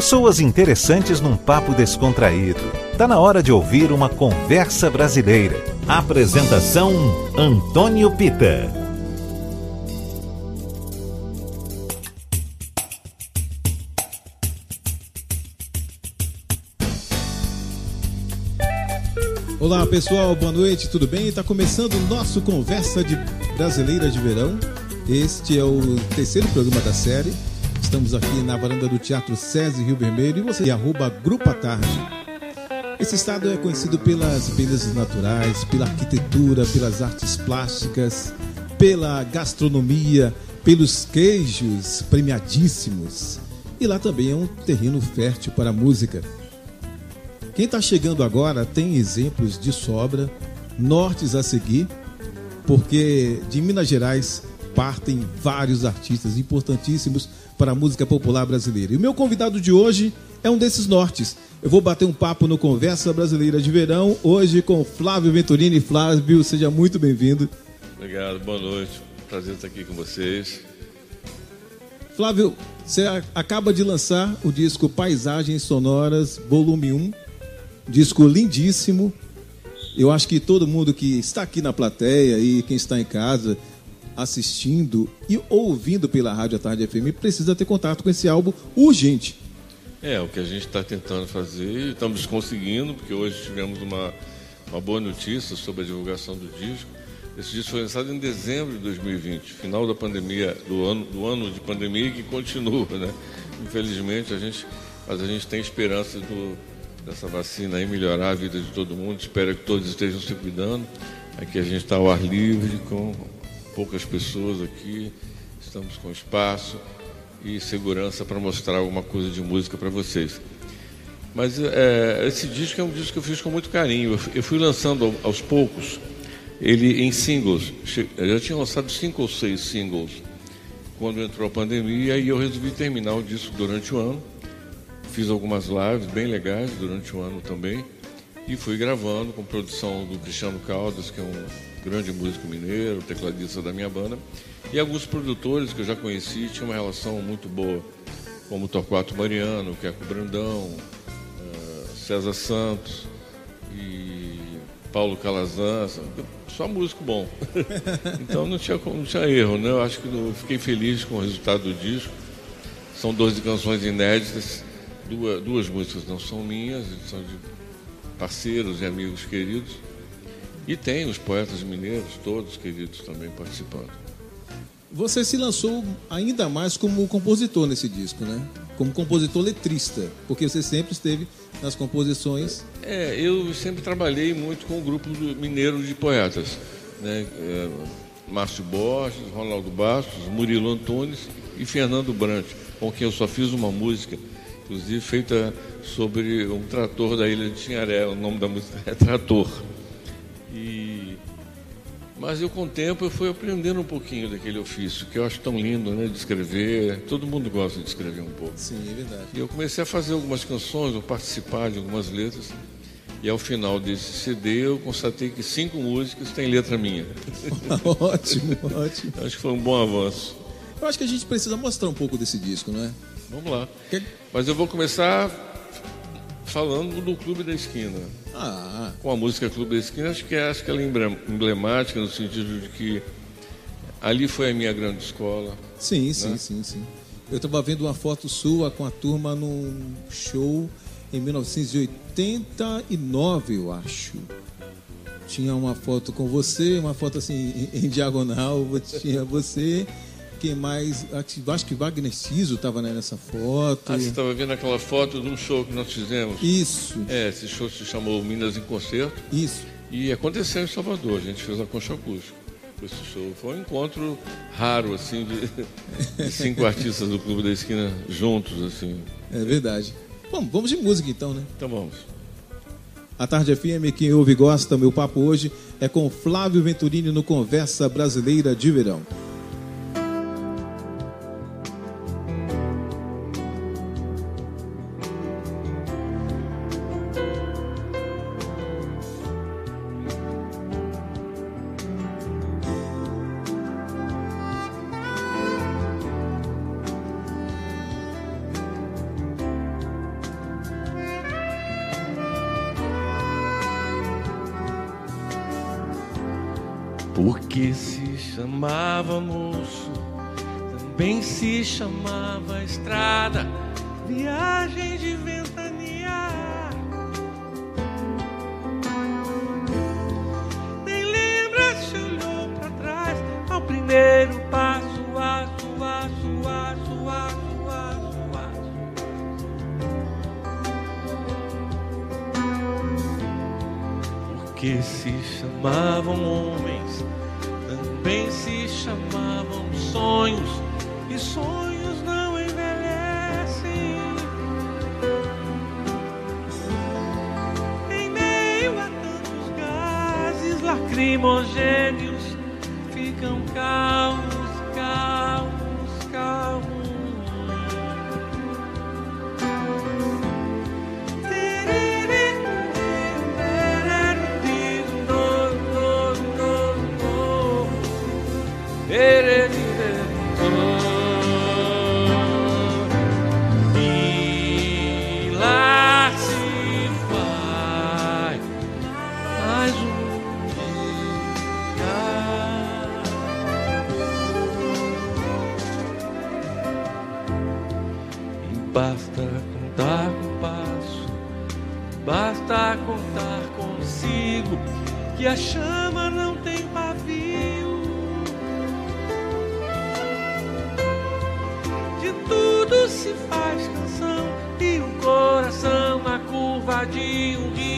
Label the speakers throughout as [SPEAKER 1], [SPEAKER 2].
[SPEAKER 1] Pessoas interessantes num papo descontraído. Tá na hora de ouvir uma conversa brasileira. Apresentação Antônio Pita.
[SPEAKER 2] Olá pessoal, boa noite, tudo bem? Está começando o nosso Conversa de Brasileira de Verão. Este é o terceiro programa da série. Estamos aqui na varanda do Teatro SESI Rio Vermelho e você arroba Grupo Tarde. Esse estado é conhecido pelas belezas naturais, pela arquitetura, pelas artes plásticas, pela gastronomia, pelos queijos premiadíssimos. E lá também é um terreno fértil para a música. Quem está chegando agora tem exemplos de sobra, nortes a seguir, porque de Minas Gerais partem vários artistas importantíssimos para a música popular brasileira. E o meu convidado de hoje é um desses nortes. Eu vou bater um papo no Conversa Brasileira de Verão, hoje com Flávio Venturini. Flávio, seja muito bem-vindo.
[SPEAKER 3] Obrigado, boa noite. Prazer estar aqui com vocês.
[SPEAKER 2] Flávio, você acaba de lançar o disco Paisagens Sonoras, volume 1 disco lindíssimo. Eu acho que todo mundo que está aqui na plateia e quem está em casa assistindo e ouvindo pela Rádio à Tarde FM precisa ter contato com esse álbum urgente.
[SPEAKER 3] É, o que a gente está tentando fazer estamos conseguindo, porque hoje tivemos uma, uma boa notícia sobre a divulgação do disco. Esse disco foi lançado em dezembro de 2020, final da pandemia, do ano, do ano de pandemia que continua, né? Infelizmente, a gente, mas a gente tem esperança do, dessa vacina aí melhorar a vida de todo mundo. Espero que todos estejam se cuidando. Aqui a gente está ao ar livre, com poucas pessoas aqui, estamos com espaço e segurança para mostrar alguma coisa de música para vocês. Mas é, esse disco é um disco que eu fiz com muito carinho. Eu fui lançando aos poucos ele em singles. Eu já tinha lançado cinco ou seis singles quando entrou a pandemia e eu resolvi terminar o disco durante o ano Fiz algumas lives bem legais durante o ano também e fui gravando com produção do Cristiano Caldas, que é um grande músico mineiro, tecladista da minha banda, e alguns produtores que eu já conheci, tinha uma relação muito boa, como Torquato Mariano, Queco Brandão, eh, César Santos e Paulo Calazans, só músico bom. então não tinha, não tinha erro, né? Eu acho que eu fiquei feliz com o resultado do disco. São 12 canções inéditas duas, duas músicas não são minhas, são de parceiros e amigos queridos. E tem os poetas mineiros, todos queridos também participando.
[SPEAKER 2] Você se lançou ainda mais como compositor nesse disco, né? Como compositor letrista, porque você sempre esteve nas composições.
[SPEAKER 3] É, eu sempre trabalhei muito com o grupo mineiro de poetas, né? É, Márcio Borges, Ronaldo Bastos, Murilo Antunes e Fernando Brant, com quem eu só fiz uma música inclusive feita sobre um trator da ilha de Tinharé. O nome da música é Trator. Mas eu, com o tempo, eu fui aprendendo um pouquinho daquele ofício, que eu acho tão lindo, né? De escrever. Todo mundo gosta de escrever um pouco.
[SPEAKER 2] Sim, é verdade.
[SPEAKER 3] E eu comecei a fazer algumas canções, ou participar de algumas letras. E ao final desse CD eu constatei que cinco músicas têm letra minha.
[SPEAKER 2] ótimo, ótimo.
[SPEAKER 3] Acho que foi um bom avanço.
[SPEAKER 2] Eu acho que a gente precisa mostrar um pouco desse disco, não é?
[SPEAKER 3] Vamos lá. Mas eu vou começar falando do Clube da Esquina.
[SPEAKER 2] Ah.
[SPEAKER 3] Com a música Clube da Esquina, acho que, é, acho que ela é emblemática no sentido de que ali foi a minha grande escola.
[SPEAKER 2] Sim, né? sim, sim, sim. Eu estava vendo uma foto sua com a turma num show em 1989, eu acho. Tinha uma foto com você, uma foto assim em, em diagonal, tinha você quem mais? Acho que Wagner Ciso estava né, nessa foto.
[SPEAKER 3] Ah, você estava vendo aquela foto de um show que nós fizemos?
[SPEAKER 2] Isso.
[SPEAKER 3] É, esse show se chamou Minas em Concerto.
[SPEAKER 2] Isso.
[SPEAKER 3] E aconteceu em Salvador, a gente fez a concha acústica. Esse show foi um encontro raro, assim, de, de cinco artistas do Clube da Esquina juntos, assim.
[SPEAKER 2] É verdade. Bom, vamos de música então, né?
[SPEAKER 3] Então vamos.
[SPEAKER 2] A Tarde FM, quem ouve e gosta, meu papo hoje é com Flávio Venturini no Conversa Brasileira de Verão.
[SPEAKER 3] Chamava estrada, viagem de ventania. Nem lembra se olhou para trás ao primeiro passo, aço, aço, aço, aço, aço, aço. Porque se chamavam homens, também se chamavam basta contar com o passo, basta contar consigo que a chama não tem pavio. De tudo se faz canção e um coração na curva de um rio,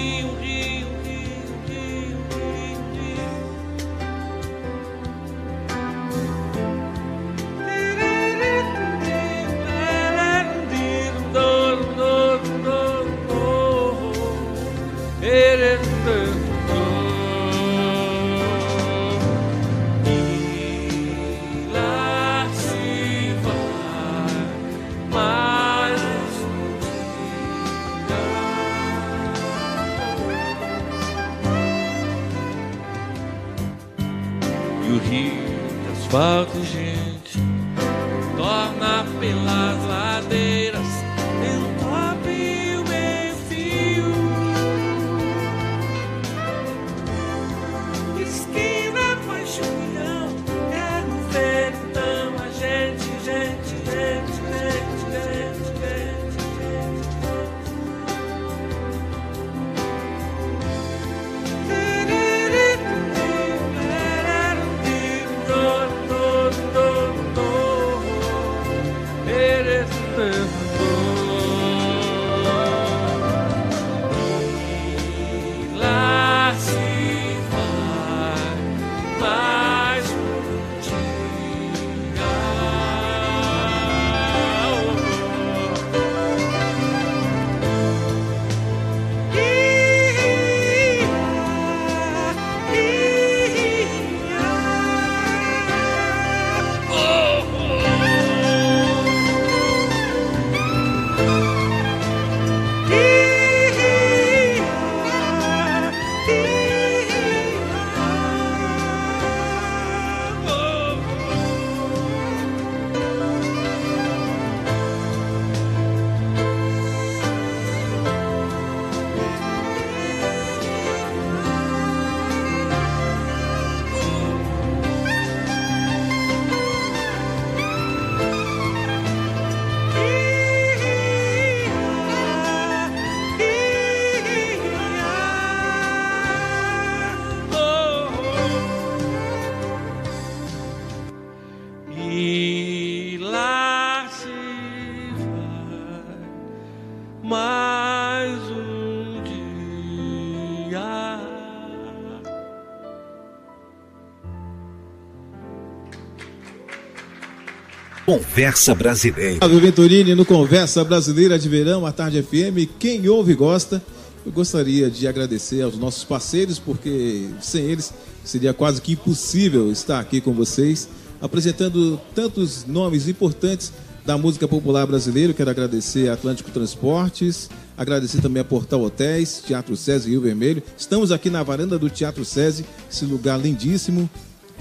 [SPEAKER 1] Conversa Brasileira.
[SPEAKER 2] Flávio Venturini no Conversa Brasileira de Verão, à Tarde FM. Quem ouve gosta, eu gostaria de agradecer aos nossos parceiros, porque sem eles seria quase que impossível estar aqui com vocês, apresentando tantos nomes importantes da música popular brasileira. Quero agradecer a Atlântico Transportes, agradecer também a Portal Hotéis, Teatro SESI Rio Vermelho. Estamos aqui na varanda do Teatro SESI, esse lugar lindíssimo.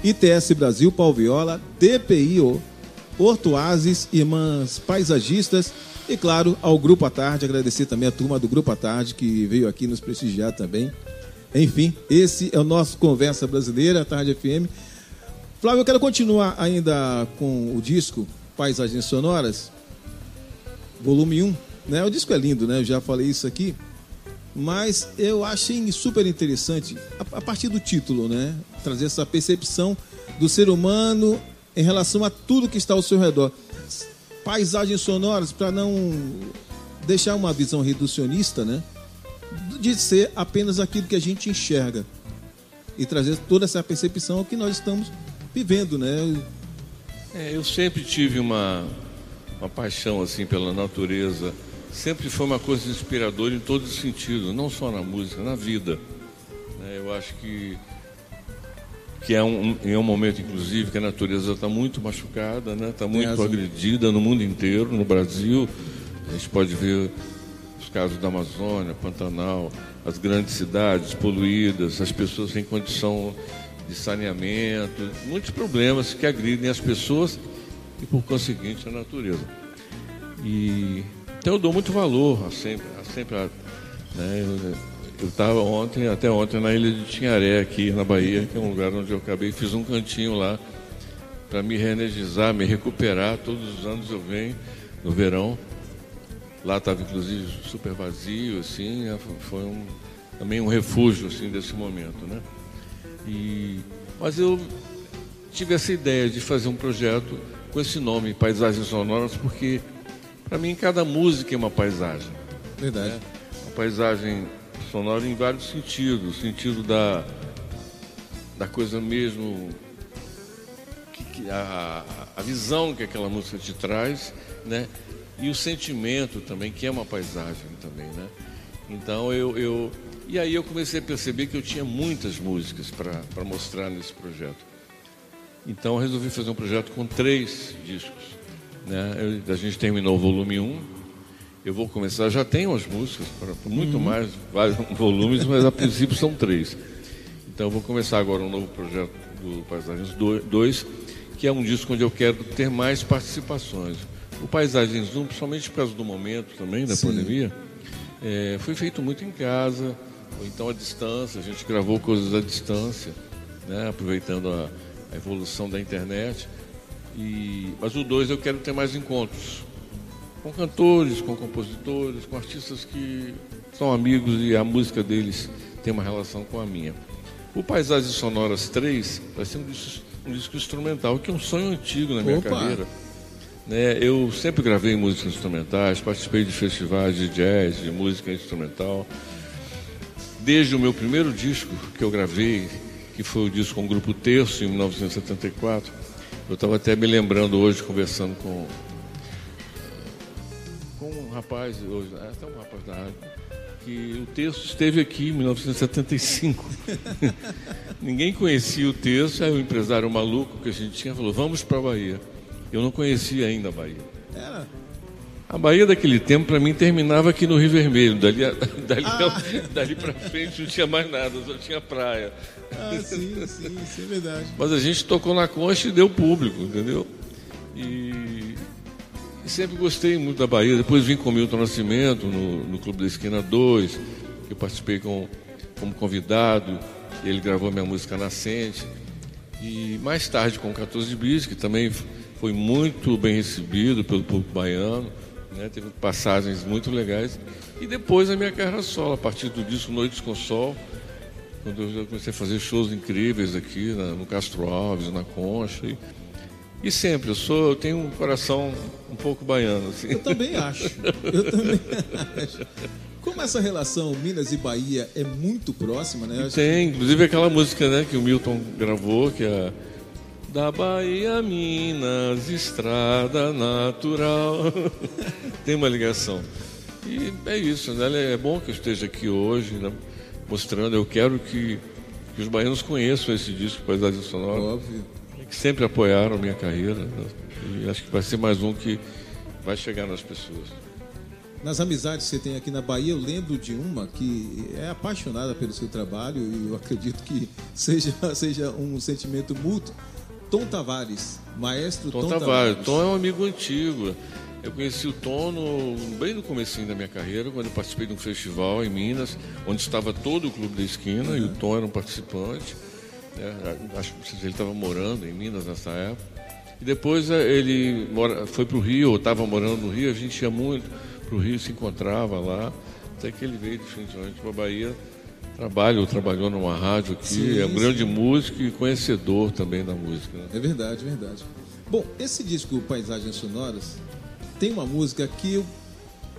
[SPEAKER 2] ITS Brasil, Pau Viola, DPIO, Hortoases, Irmãs Paisagistas e, claro, ao Grupo à Tarde. Agradecer também a turma do Grupo à Tarde que veio aqui nos prestigiar também. Enfim, esse é o nosso Conversa Brasileira, Tarde FM. Flávio, eu quero continuar ainda com o disco Paisagens Sonoras, volume 1. Né? O disco é lindo, né? Eu já falei isso aqui. Mas eu achei super interessante, a partir do título, né? Trazer essa percepção do ser humano em relação a tudo que está ao seu redor. Paisagens sonoras, para não deixar uma visão reducionista, né? De ser apenas aquilo que a gente enxerga. E trazer toda essa percepção que nós estamos vivendo, né?
[SPEAKER 3] É, eu sempre tive uma, uma paixão assim pela natureza sempre foi uma coisa inspiradora em todos os sentidos, não só na música, na vida. Né? Eu acho que que é um, é um momento, inclusive, que a natureza está muito machucada, está né? Tá muito agredida no mundo inteiro, no Brasil. A gente pode ver os casos da Amazônia, Pantanal, as grandes cidades poluídas, as pessoas sem condição de saneamento, muitos problemas que agridem as pessoas e, por conseguinte, a natureza. E então eu dou muito valor a sempre, a sempre a, né, eu estava ontem, até ontem, na ilha de Tinharé, aqui na Bahia, que é um lugar onde eu acabei, fiz um cantinho lá para me reenergizar, me recuperar. Todos os anos eu venho no verão. Lá estava inclusive super vazio, assim, né, foi um, também um refúgio assim desse momento, né? E, mas eu tive essa ideia de fazer um projeto com esse nome, Paisagens Sonoras, porque para mim, cada música é uma paisagem.
[SPEAKER 2] Verdade. Né?
[SPEAKER 3] Uma paisagem sonora em vários sentidos. O sentido da, da coisa mesmo. Que, que a, a visão que aquela música te traz, né? E o sentimento também, que é uma paisagem também, né? Então eu, eu. E aí eu comecei a perceber que eu tinha muitas músicas para mostrar nesse projeto. Então resolvi fazer um projeto com três discos. Né? Eu, a gente terminou o volume 1. Eu vou começar, já tenho as músicas, para muito uhum. mais, vários volumes, mas a princípio são três. Então eu vou começar agora um novo projeto do Paisagens 2, que é um disco onde eu quero ter mais participações. O Paisagens 1, principalmente por causa do momento também, da Sim. pandemia, é, foi feito muito em casa, ou então à distância, a gente gravou coisas à distância, né, aproveitando a, a evolução da internet. E, mas o 2 eu quero ter mais encontros com cantores, com compositores, com artistas que são amigos e a música deles tem uma relação com a minha. O Paisagens Sonoras 3 vai ser um disco, um disco instrumental, que é um sonho antigo na minha Opa. carreira. Né, eu sempre gravei músicas instrumentais, participei de festivais de jazz, de música instrumental. Desde o meu primeiro disco que eu gravei, que foi o disco com o Grupo Terço, em 1974, eu estava até me lembrando hoje, conversando com, com um rapaz, hoje, é, até um rapaz da rádio, que o texto esteve aqui em 1975. Ninguém conhecia o texto, aí o empresário maluco que a gente tinha falou, vamos para a Bahia. Eu não conhecia ainda a Bahia. Era? A Bahia daquele tempo, para mim, terminava aqui no Rio Vermelho. Dali, dali, ah. dali para frente não tinha mais nada, só tinha praia.
[SPEAKER 2] Ah, sim, sim, isso é verdade.
[SPEAKER 3] Mas a gente tocou na concha e deu público, entendeu? E sempre gostei muito da Bahia. Depois vim com o Milton Nascimento no, no Clube da Esquina 2, que eu participei com, como convidado. Ele gravou minha música Nascente. E mais tarde com o 14 Bis, que também foi muito bem recebido pelo público baiano né? Teve passagens muito legais. E depois a minha carreira solo, a partir do disco Noites com Sol, quando eu comecei a fazer shows incríveis aqui na, no Castro Alves, na Concha. E, e, sempre, eu sou, eu tenho um coração um pouco baiano. Assim.
[SPEAKER 2] Eu também acho. Eu também acho. Como essa relação Minas e Bahia é muito próxima, né?
[SPEAKER 3] Tem, que... inclusive aquela música né, que o Milton gravou, que é da Bahia Minas, estrada natural. Tem uma ligação. E é isso, né? É bom que eu esteja aqui hoje, né? mostrando. Eu quero que, que os baianos conheçam esse disco, Paisagem Sonora.
[SPEAKER 2] Óbvio.
[SPEAKER 3] Sempre apoiaram a minha carreira. E acho que vai ser mais um que vai chegar nas pessoas.
[SPEAKER 2] Nas amizades que você tem aqui na Bahia, eu lembro de uma que é apaixonada pelo seu trabalho e eu acredito que seja, seja um sentimento mútuo Tom Tavares, maestro
[SPEAKER 3] Tom, Tom Tavares. Tom é um amigo antigo. Eu conheci o Tom no, bem no comecinho da minha carreira, quando eu participei de um festival em Minas, onde estava todo o Clube da Esquina, uhum. e o Tom era um participante. Né? Acho que ele estava morando em Minas nessa época. E depois eh, ele mora, foi para o Rio, eu estava morando no Rio, a gente ia muito para o Rio, se encontrava lá, até que ele veio definitivamente para a Bahia. Trabalho, trabalhou numa rádio aqui, sim, é um sim. grande músico e conhecedor também da música. Né?
[SPEAKER 2] É verdade, verdade. Bom, esse disco Paisagens Sonoras tem uma música que eu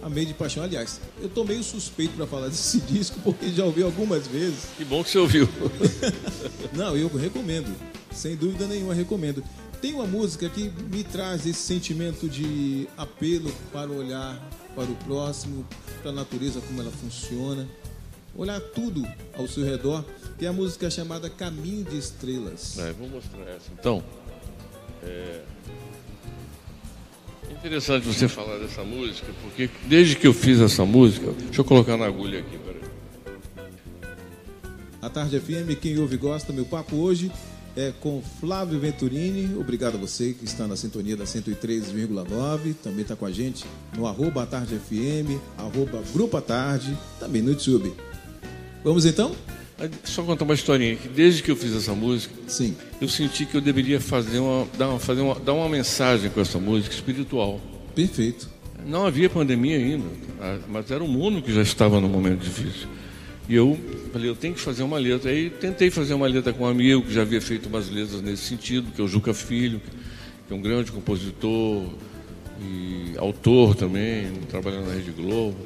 [SPEAKER 2] amei de paixão. Aliás, eu tô meio suspeito para falar desse disco porque já ouvi algumas vezes.
[SPEAKER 3] Que bom que você ouviu.
[SPEAKER 2] Não, eu recomendo. Sem dúvida nenhuma, recomendo. Tem uma música que me traz esse sentimento de apelo para olhar para o próximo, para a natureza, como ela funciona. Olhar tudo ao seu redor, que é a música chamada Caminho de Estrelas.
[SPEAKER 3] É, vou mostrar essa. Então, é, Interessante você falar dessa música, porque desde que eu fiz essa música, deixa eu colocar na agulha aqui, peraí.
[SPEAKER 2] A Tarde FM, quem ouve gosta, meu papo hoje é com Flávio Venturini. Obrigado a você que está na sintonia da 103,9. Também está com a gente no arroba Tarde FM, arroba Grupo Tarde, também no YouTube. Vamos então?
[SPEAKER 3] Só contar uma historinha que desde que eu fiz essa música,
[SPEAKER 2] Sim.
[SPEAKER 3] eu senti que eu deveria fazer uma, dar, uma, fazer uma, dar uma mensagem com essa música espiritual.
[SPEAKER 2] Perfeito.
[SPEAKER 3] Não havia pandemia ainda, mas era o mundo que já estava num momento difícil. E eu falei, eu tenho que fazer uma letra. Aí tentei fazer uma letra com um amigo que já havia feito umas letras nesse sentido, que é o Juca Filho, que é um grande compositor e autor também, trabalhando na Rede Globo.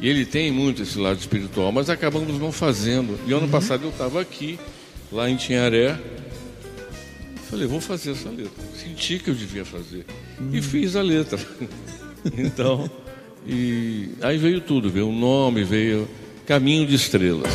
[SPEAKER 3] E ele tem muito esse lado espiritual, mas acabamos não fazendo. E ano uhum. passado eu estava aqui, lá em Tinharé. Falei, vou fazer essa letra. Senti que eu devia fazer. Uhum. E fiz a letra. então, e aí veio tudo, veio o nome, veio Caminho de Estrelas.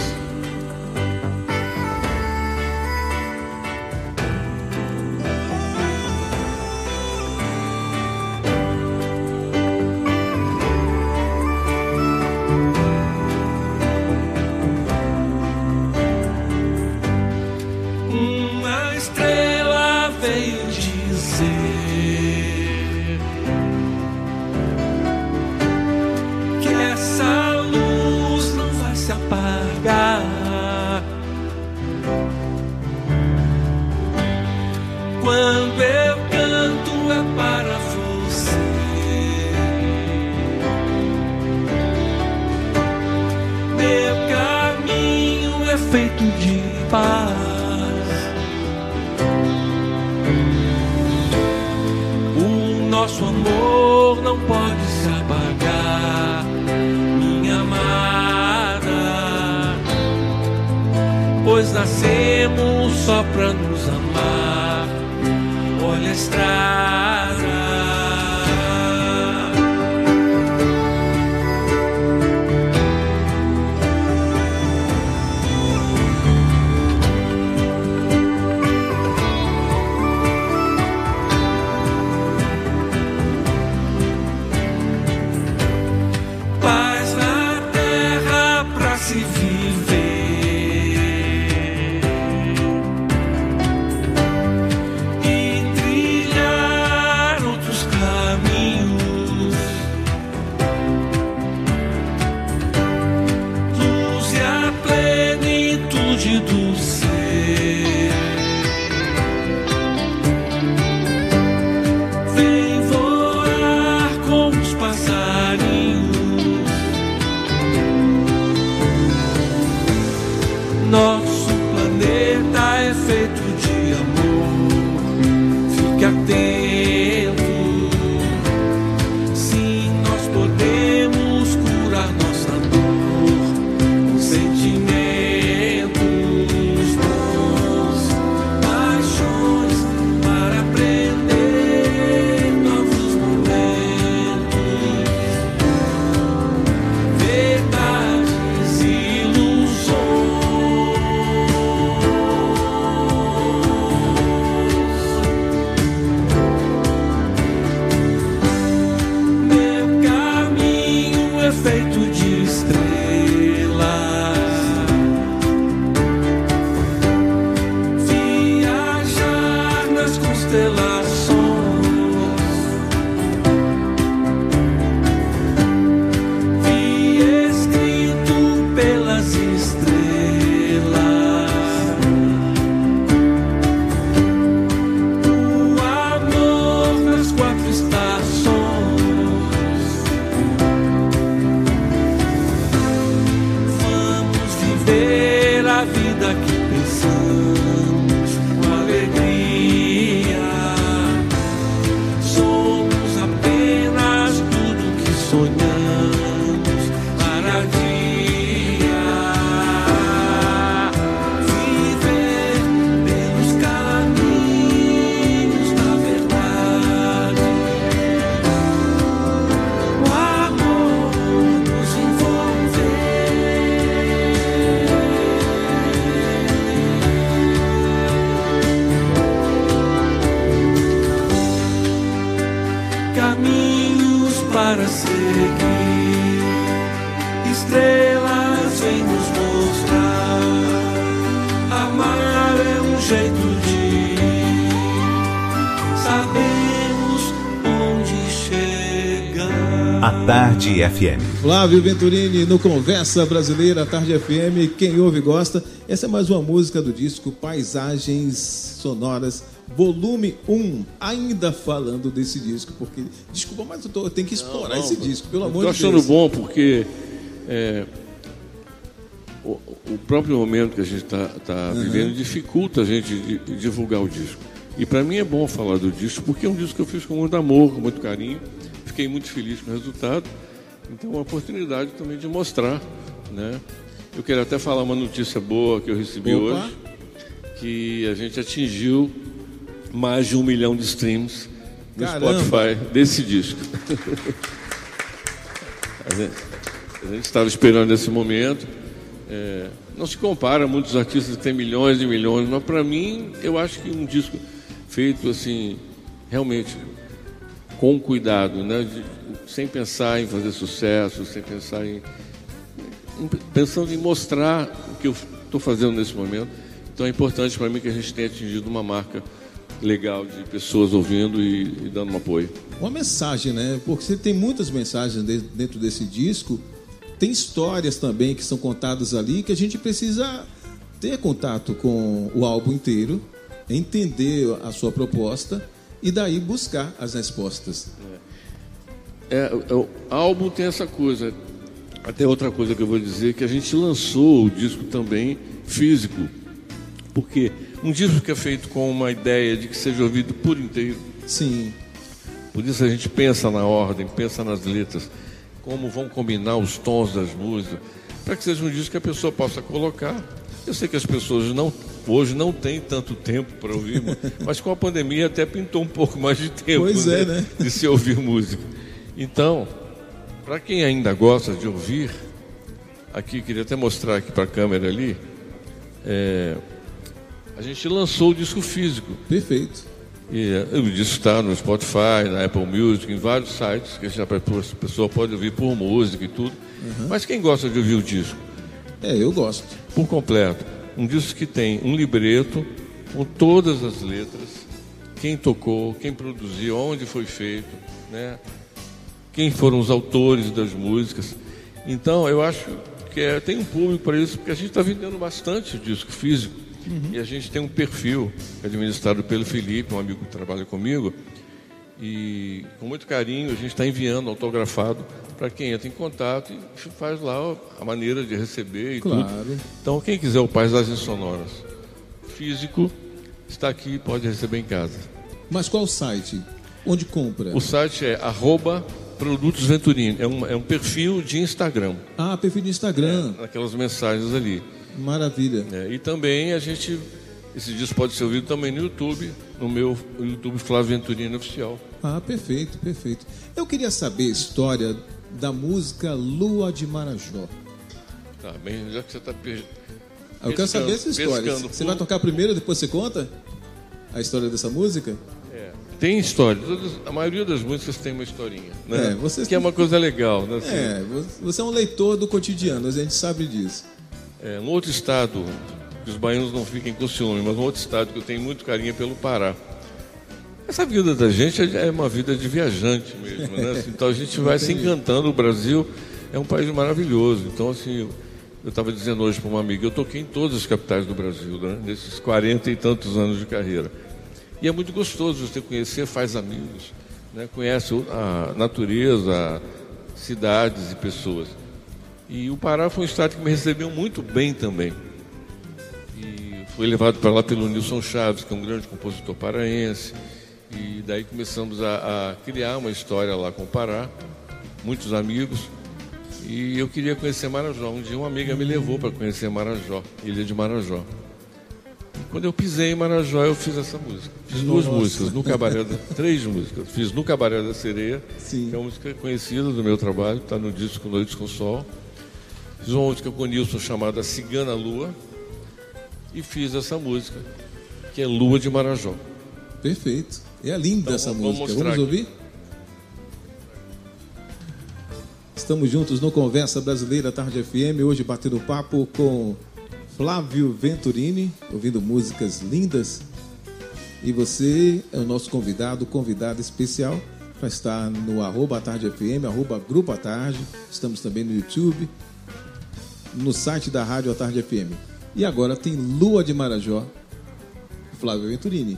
[SPEAKER 2] Flávio Venturini no Conversa Brasileira Tarde FM. Quem ouve gosta. Essa é mais uma música do disco Paisagens Sonoras, volume 1. Ainda falando desse disco, porque. Desculpa, mas eu, tô, eu tenho que explorar não, não, esse disco, pelo amor de Deus.
[SPEAKER 3] Estou achando bom porque. É, o, o, próprio momento que a gente está tá uhum. vivendo dificulta a gente divulgar o disco. E para mim é bom falar do disco, porque é um disco que eu fiz com muito amor, com muito carinho. Fiquei muito feliz com o resultado. Então, uma oportunidade também de mostrar. Né? Eu queria até falar uma notícia boa que eu recebi Opa. hoje, que a gente atingiu mais de um milhão de streams no Caramba. Spotify desse disco. a, gente, a gente estava esperando esse momento. É, não se compara muitos artistas têm milhões e milhões, mas para mim, eu acho que um disco feito assim, realmente com cuidado, né? De, sem pensar em fazer sucesso, sem pensar em, pensando em mostrar o que eu estou fazendo nesse momento. Então é importante para mim que a gente tenha atingido uma marca legal de pessoas ouvindo e, e dando um apoio.
[SPEAKER 2] Uma mensagem, né? Porque você tem muitas mensagens dentro desse disco, tem histórias também que são contadas ali que a gente precisa ter contato com o álbum inteiro, entender a sua proposta e daí buscar as respostas.
[SPEAKER 3] É, é, o álbum tem essa coisa. Até outra coisa que eu vou dizer, que a gente lançou o disco também físico. Porque um disco que é feito com uma ideia de que seja ouvido por inteiro.
[SPEAKER 2] Sim.
[SPEAKER 3] Por isso a gente pensa na ordem, pensa nas letras, como vão combinar os tons das músicas, para que seja um disco que a pessoa possa colocar. Eu sei que as pessoas não hoje não tem tanto tempo para ouvir, mas com a pandemia até pintou um pouco mais de tempo
[SPEAKER 2] pois né, é, né?
[SPEAKER 3] de se ouvir música. Então, para quem ainda gosta de ouvir, aqui queria até mostrar aqui para a câmera ali, é, a gente lançou o disco físico.
[SPEAKER 2] Perfeito.
[SPEAKER 3] E é, o disco está no Spotify, na Apple Music, em vários sites que a pessoa pode ouvir por música e tudo. Uhum. Mas quem gosta de ouvir o disco?
[SPEAKER 2] É, eu gosto.
[SPEAKER 3] Por completo um disco que tem um libreto com todas as letras, quem tocou, quem produziu, onde foi feito, né? Quem foram os autores das músicas. Então, eu acho que é, tem um público para isso, porque a gente está vendendo bastante disco físico. Uhum. E a gente tem um perfil administrado pelo Felipe, um amigo que trabalha comigo, e com muito carinho a gente está enviando autografado para quem entra em contato e faz lá a maneira de receber e claro. tudo. Então quem quiser o Paisagens Sonoras físico está aqui pode receber em casa.
[SPEAKER 2] Mas qual o site? Onde compra?
[SPEAKER 3] O site é arroba Produtos Venturini. É um, é um perfil de Instagram.
[SPEAKER 2] Ah, perfil de Instagram.
[SPEAKER 3] É, aquelas mensagens ali.
[SPEAKER 2] Maravilha.
[SPEAKER 3] É, e também a gente. Esse disco pode ser ouvido também no YouTube, no meu YouTube Flávio Venturini Oficial.
[SPEAKER 2] Ah, perfeito, perfeito. Eu queria saber a história da música Lua de Marajó.
[SPEAKER 3] Tá bem, já que você está pe...
[SPEAKER 2] Eu quero saber essa história. Você por... vai tocar primeiro, depois você conta a história dessa música?
[SPEAKER 3] É, tem história. A maioria das músicas tem uma historinha, né?
[SPEAKER 2] É.
[SPEAKER 3] Que é uma coisa legal, né? Assim,
[SPEAKER 2] é, você é um leitor do cotidiano, a gente sabe disso.
[SPEAKER 3] É, um outro estado, que os baianos não fiquem com ciúme, mas um outro estado que eu tenho muito carinho é pelo Pará. Essa vida da gente é uma vida de viajante mesmo, né? Assim, então a gente vai se encantando. O Brasil é um país maravilhoso. Então, assim, eu estava dizendo hoje para uma amiga, eu toquei em todas as capitais do Brasil, né? nesses 40 e tantos anos de carreira. E é muito gostoso você conhecer, faz amigos, né? conhece a natureza, cidades e pessoas. E o Pará foi um estado que me recebeu muito bem também. E
[SPEAKER 4] foi levado para lá pelo Nilson Chaves, que é um grande compositor paraense. E daí começamos a, a criar uma história lá com o Pará, muitos amigos. E eu queria conhecer Marajó. Um dia uma amiga me levou para conhecer Marajó, ilha de Marajó. Quando eu pisei em Marajó, eu fiz essa música. Fiz duas músicas, no Cabaré da, três músicas. Fiz no Cabaré da Sereia, Sim. que é uma música conhecida do meu trabalho, está no disco Noites com Sol. Fiz uma música com o Nilson chamada Cigana Lua e fiz essa música, que é Lua de Marajó.
[SPEAKER 2] Perfeito. É linda então, essa vamos música. Vamos ouvir? Estamos juntos no Conversa Brasileira Tarde FM, hoje batendo papo com Flávio Venturini, ouvindo músicas lindas. E você é o nosso convidado, convidado especial para estar no arroba Tarde FM, arroba Grupo à Tarde. Estamos também no YouTube, no site da Rádio à Tarde FM. E agora tem Lua de Marajó, Flávio Venturini.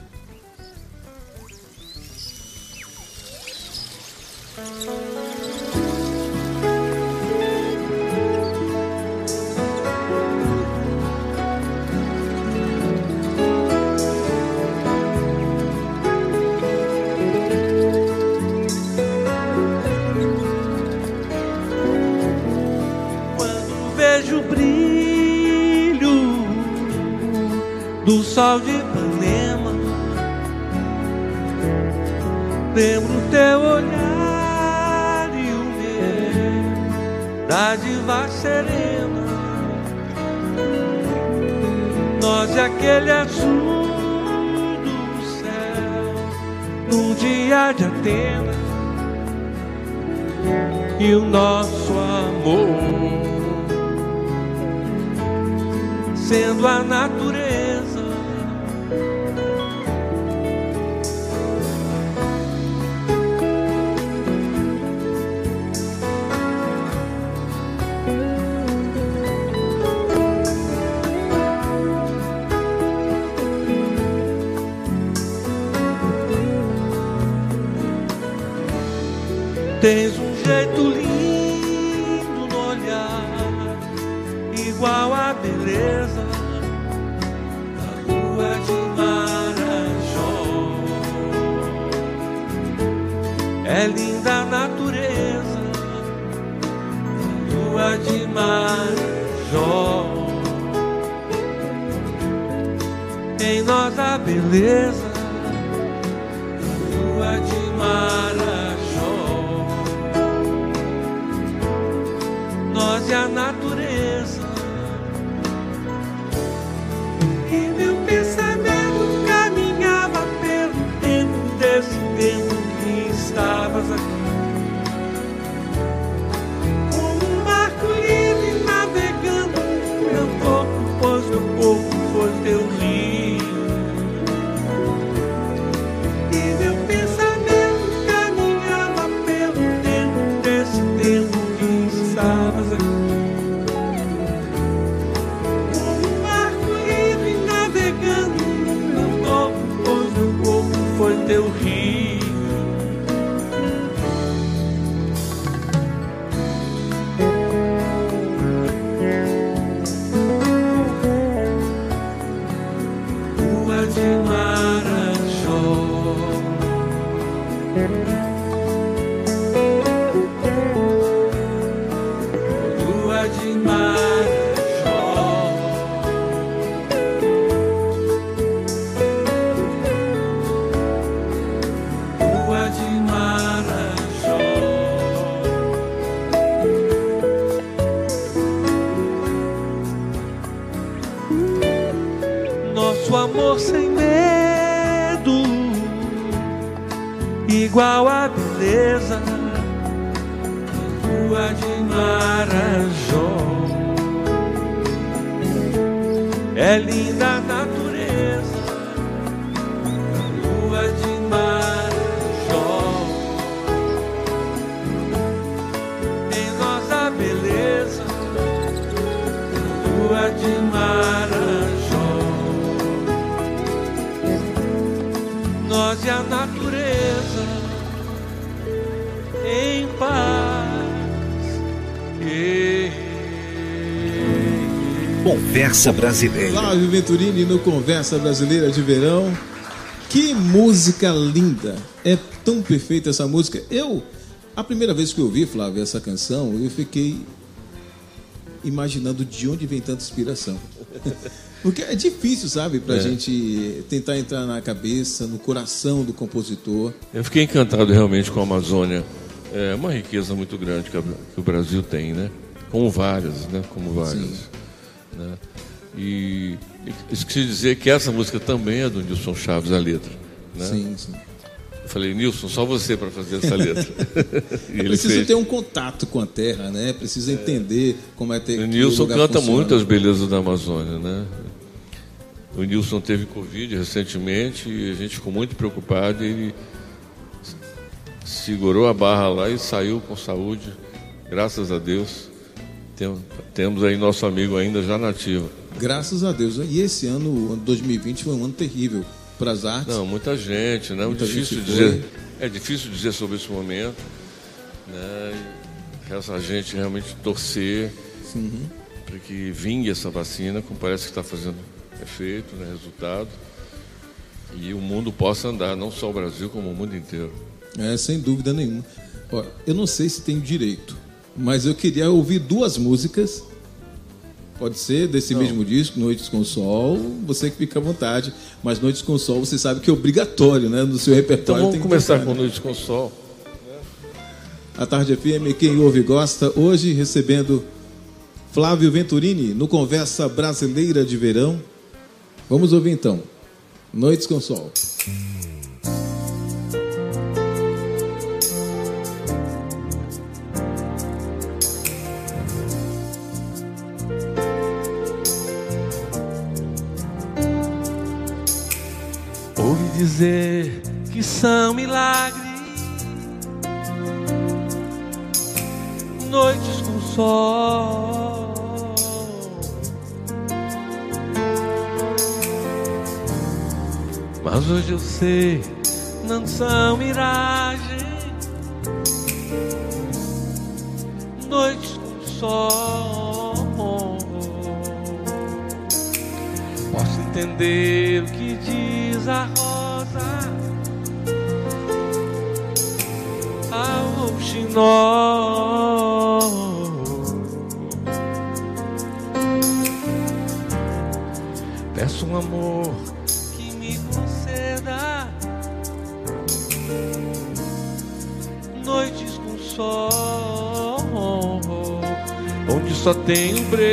[SPEAKER 3] Sol de Ipanema. Lembro teu olhar e o meu Da diva serena. Nós e aquele azul do céu Num dia de Atenas. E o nosso amor Sendo a natureza Tens um jeito lindo no olhar, igual a beleza da lua de Marajó. É linda a natureza da lua de Marajó. Em nós a beleza da lua de Marajó. É linda a natureza lua de Marajó. Em nós a beleza lua de Marajó. Nós e a natureza
[SPEAKER 1] Conversa Brasileira.
[SPEAKER 2] Flávio Venturini no Conversa Brasileira de Verão. Que música linda! É tão perfeita essa música. Eu, a primeira vez que eu ouvi, Flávio, essa canção, eu fiquei imaginando de onde vem tanta inspiração. Porque é difícil, sabe, pra
[SPEAKER 5] É.
[SPEAKER 2] gente tentar entrar na cabeça, no coração do compositor.
[SPEAKER 5] Eu fiquei encantado realmente com a Amazônia. É uma riqueza muito grande que, o Brasil tem, né? Como várias, né? Como várias. Né? E esqueci de dizer que essa música também é do Nilson Chaves, a letra. Né?
[SPEAKER 2] Sim, sim.
[SPEAKER 5] Eu falei, Nilson, só você para fazer essa letra. ele
[SPEAKER 2] Precisa
[SPEAKER 5] fez.
[SPEAKER 2] ter um contato com a terra, né? Precisa entender como é ter
[SPEAKER 5] O Nilson canta
[SPEAKER 2] funciona.
[SPEAKER 5] muito as belezas da Amazônia, né? O Nilson teve Covid recentemente e a gente ficou muito preocupado ele segurou a barra lá e saiu com saúde, graças a Deus. Tem- Temos aí nosso amigo ainda já nativo.
[SPEAKER 2] Graças a Deus. E esse ano, o ano 2020, foi um ano terrível para as artes.
[SPEAKER 5] Não, muita gente, né?
[SPEAKER 2] Muita
[SPEAKER 5] difícil
[SPEAKER 2] gente
[SPEAKER 5] dizer,
[SPEAKER 2] foi.
[SPEAKER 5] é difícil dizer sobre esse momento, né? Resta a gente realmente torcer
[SPEAKER 2] Uhum.
[SPEAKER 5] para que vingue essa vacina, como parece que está fazendo efeito, né? resultado, e o mundo possa andar, não só o Brasil, como o mundo inteiro.
[SPEAKER 2] É, sem dúvida nenhuma. Eu não sei se tenho direito, mas eu queria ouvir duas músicas. Pode ser desse mesmo disco, Noites com Sol, você que fica à vontade. Mas Noites com Sol, você sabe que é obrigatório, né? No seu
[SPEAKER 5] Então
[SPEAKER 2] repertório.
[SPEAKER 5] vamos
[SPEAKER 2] tem que
[SPEAKER 5] começar
[SPEAKER 2] tocar,
[SPEAKER 5] com
[SPEAKER 2] né?
[SPEAKER 5] Noite com Sol.
[SPEAKER 2] A Tarde FM, quem ouve gosta. Hoje recebendo Flávio Venturini no Conversa Brasileira de Verão. Vamos ouvir então. Noites com Sol.
[SPEAKER 3] Dizer que são milagres, noites com sol. Mas hoje eu sei, não são miragens, noites com sol. Posso entender rouxinol. Peço um amor que me conceda noites com sol, onde só tem um breu.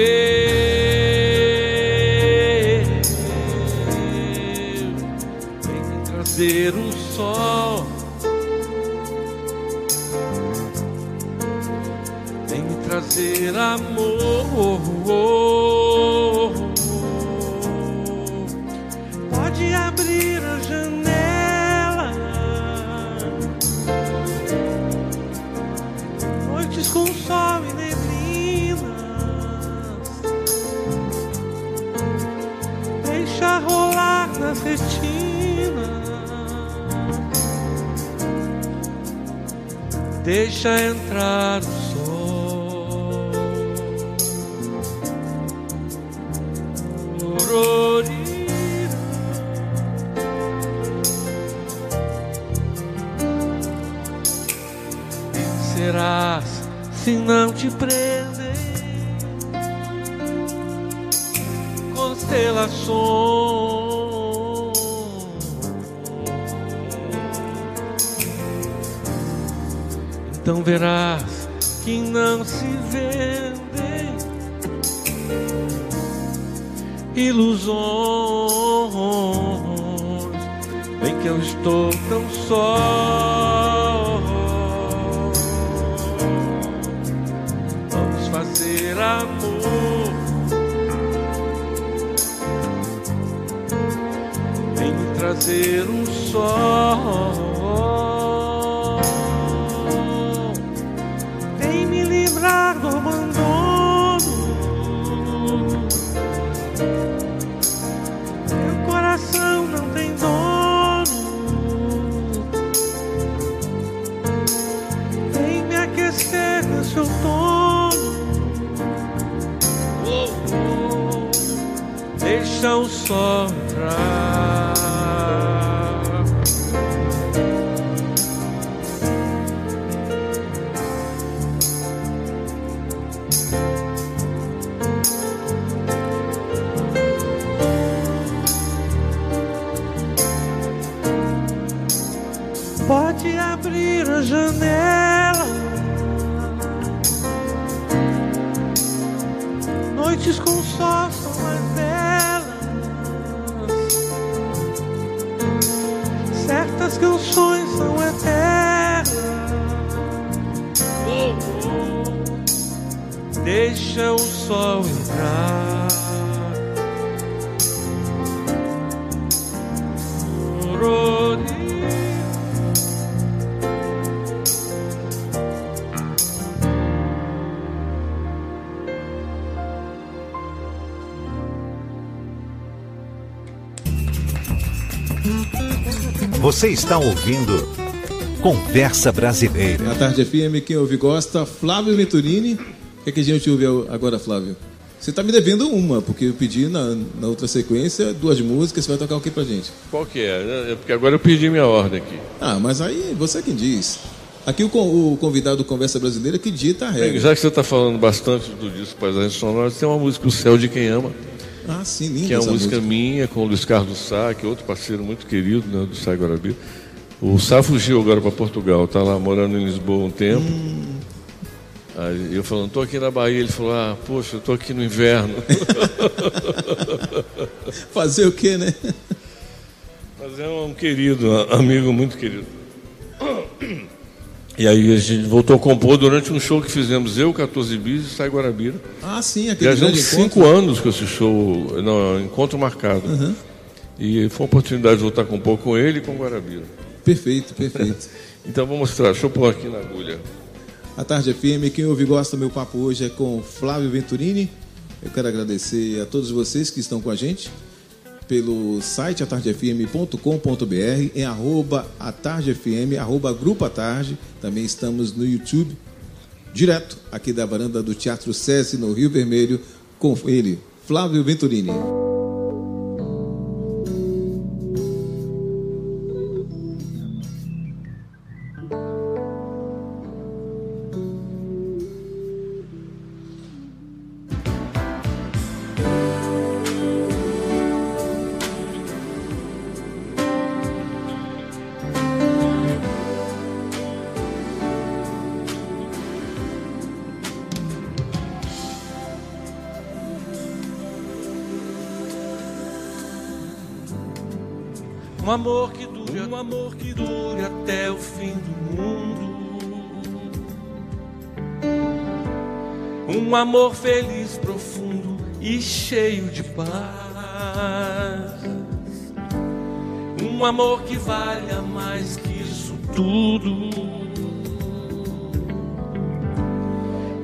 [SPEAKER 3] Vem trazer o sol. Trazer amor. Pode abrir a janela. Noites com sol e neblinas. Deixa rolar nas retinas. Deixa entrar Então verás que não se vendem ilusões. Bem que eu estou tão só. Vamos fazer amor. Vem trazer um sol. Entrar. Pode abrir a janela.
[SPEAKER 1] Você está ouvindo Conversa Brasileira.
[SPEAKER 2] Na tarde FM, quem ouve gosta, Flávio Venturini. O que, é que a gente ouve agora, Flávio? Você está me devendo uma, porque eu pedi na, na outra sequência duas músicas. Você vai tocar o que pra gente?
[SPEAKER 6] Qual que é? É porque agora eu perdi minha ordem aqui.
[SPEAKER 2] Ah, mas aí você é quem diz. Aqui o, o convidado do Conversa Brasileira que dita a regra.
[SPEAKER 6] já que você está falando bastante do disco Paisagens Sonoras, tem uma música O Céu de Quem Ama,
[SPEAKER 2] Ah, sim, linda
[SPEAKER 6] que é uma
[SPEAKER 2] essa
[SPEAKER 6] música, minha com o Luiz Carlos Sá, que é outro parceiro muito querido né, do Sá Guarabira. O Sá fugiu agora para Portugal, está lá morando em Lisboa um tempo. Aí eu falando, estou aqui na Bahia, ele falou, ah, poxa, eu estou aqui no inverno.
[SPEAKER 2] Fazer o quê, né?
[SPEAKER 6] Mas é um querido, um amigo muito querido. E aí a gente voltou a compor durante um show que fizemos, eu, 14 Bis e Sai Guarabira.
[SPEAKER 2] Ah, sim, aquele grande
[SPEAKER 6] cinco anos com esse show, não, encontro marcado. E foi uma oportunidade de voltar a compor com ele e com Guarabira.
[SPEAKER 2] Perfeito, perfeito.
[SPEAKER 6] Então vou mostrar, deixa eu pôr aqui na agulha.
[SPEAKER 2] A Tarde FM, quem ouve e gosta, meu papo hoje é com Flávio Venturini. Eu quero agradecer a todos vocês que estão com a gente pelo site atardefm.com.br, em arroba atardefm, arroba Grupo Atarde. Também estamos no YouTube, direto aqui da varanda do Teatro SESI, no Rio Vermelho, com ele, Flávio Venturini.
[SPEAKER 3] Amor feliz, profundo e cheio de paz. Um amor que valha mais que isso tudo.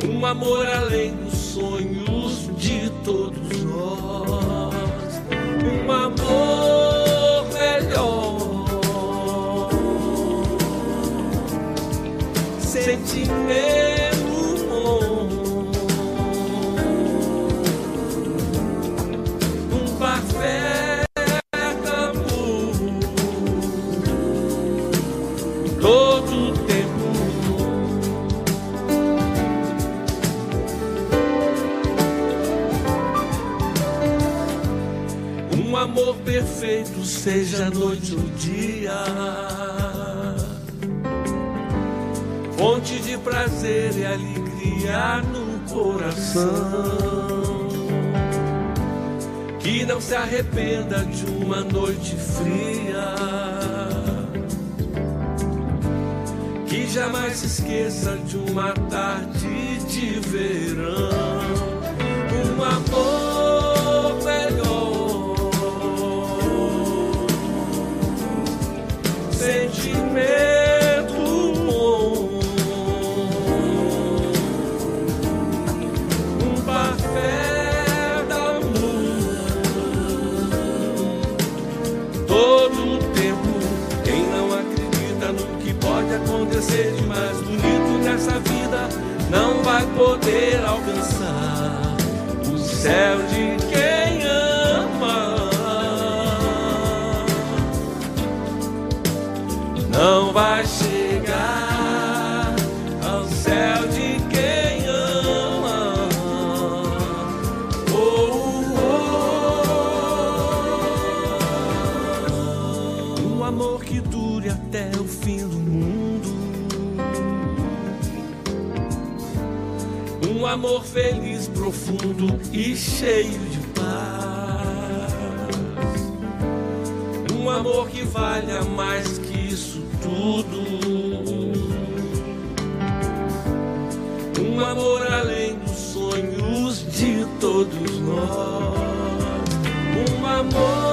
[SPEAKER 3] Um amor além dos sonhos de todos nós. Um amor melhor. Sentimento perfeito, seja noite ou dia. Fonte de prazer e alegria no coração. Que não se arrependa de uma noite fria. Que jamais se esqueça de uma tarde de verão. Poder alcançar. O céu de
[SPEAKER 7] feliz, profundo e cheio de paz. Um amor que valha mais que isso tudo. Um amor além dos sonhos de todos nós. Um amor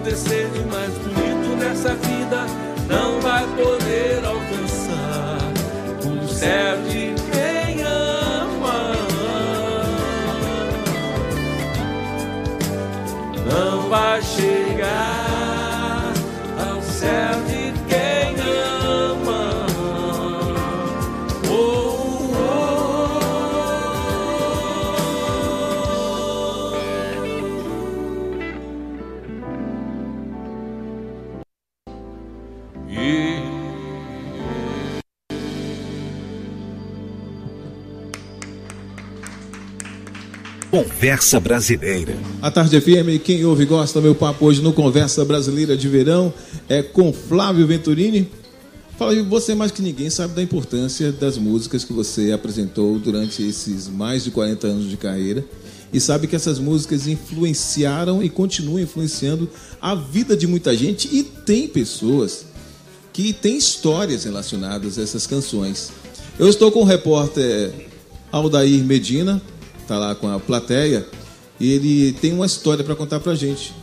[SPEAKER 7] acontecer de mais bonito nessa vida, não vai poder alcançar. O céu
[SPEAKER 1] Conversa Brasileira.
[SPEAKER 2] A Tarde FM, quem ouve e gosta, meu papo hoje no Conversa Brasileira de Verão é com Flávio Venturini. Aí, você mais que ninguém sabe da importância das músicas que você apresentou durante esses mais de 40 anos de carreira e sabe que essas músicas influenciaram e continuam influenciando a vida de muita gente e tem pessoas que têm histórias relacionadas a essas canções. Eu estou com o repórter Aldair Medina, tá lá com a plateia, e ele tem uma história para contar pra gente.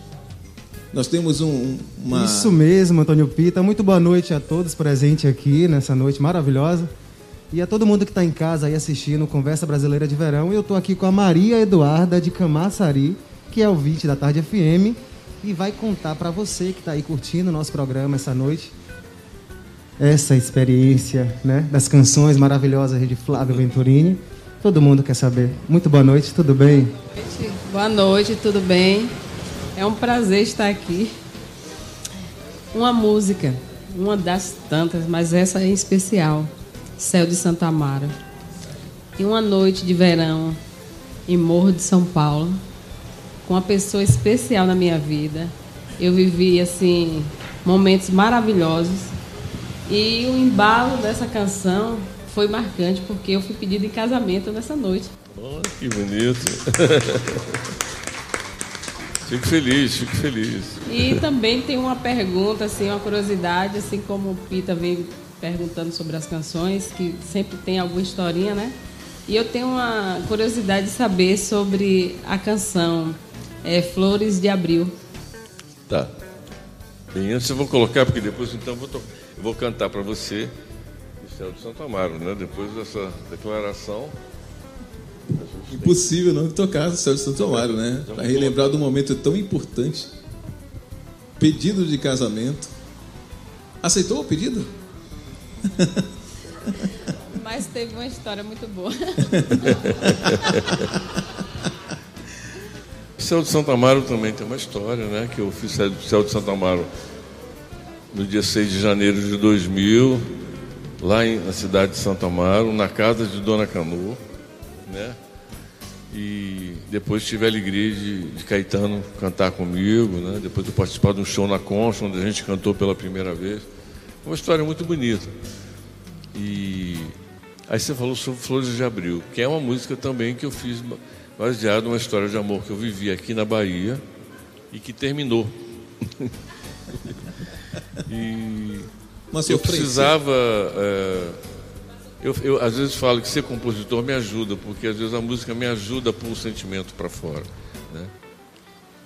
[SPEAKER 2] Nós temos um, uma
[SPEAKER 8] Isso mesmo, Antônio Pita. Muito boa noite a todos presentes aqui nessa noite maravilhosa. E a todo mundo que está em casa aí assistindo Conversa Brasileira de Verão. Eu estou aqui com a Maria Eduarda de Camaçari, que é ouvinte da Tarde FM, e vai contar para você que está aí curtindo o nosso programa essa noite essa experiência né, das canções maravilhosas de Flávio Venturini. Todo mundo quer saber. Muito boa noite, tudo bem?
[SPEAKER 9] Boa noite, tudo bem? É um prazer estar aqui. Uma música, uma das tantas, mas essa em especial, Céu de Santa Amaro. E uma noite de verão em Morro de São Paulo, com uma pessoa especial na minha vida. Eu vivi assim momentos maravilhosos. E o embalo dessa canção foi marcante porque eu fui pedida em casamento nessa noite.
[SPEAKER 3] Olha que bonito. fico feliz, fico feliz.
[SPEAKER 9] E também tem uma pergunta, assim, uma curiosidade, assim como o Pita vem perguntando sobre as canções, que sempre tem alguma historinha, né? E eu tenho uma curiosidade de saber sobre a canção é, Flores de Abril.
[SPEAKER 3] Tá. Bem, antes eu vou colocar, porque depois então eu vou, eu vou cantar para você Céu de Santo Amaro, né? Depois dessa declaração. gente tem-
[SPEAKER 2] Impossível não tocar o Céu de Santo Amaro, né? Para relembrar de um momento tão importante. Pedido de casamento. Aceitou o pedido?
[SPEAKER 9] Mas teve uma história muito boa.
[SPEAKER 3] O Céu de Santo Amaro também tem uma história, né? Que eu fiz Céu Céu de Santo Amaro no dia 6 de janeiro de 2000, lá em- na cidade de Santo Amaro, na casa de Dona Canu, né? E depois tive a alegria de, de Caetano cantar comigo, né? Depois eu participar de um show na Concha, onde a gente cantou pela primeira vez. Uma história muito bonita. E aí você falou sobre Flores de Abril, que é uma música também que eu fiz baseado numa história de amor que eu vivi aqui na Bahia e que terminou. e
[SPEAKER 2] Uma
[SPEAKER 3] eu precisava. é, eu, eu, às vezes falo que ser compositor me ajuda, porque às vezes a música me ajuda a pôr o sentimento para fora. Né?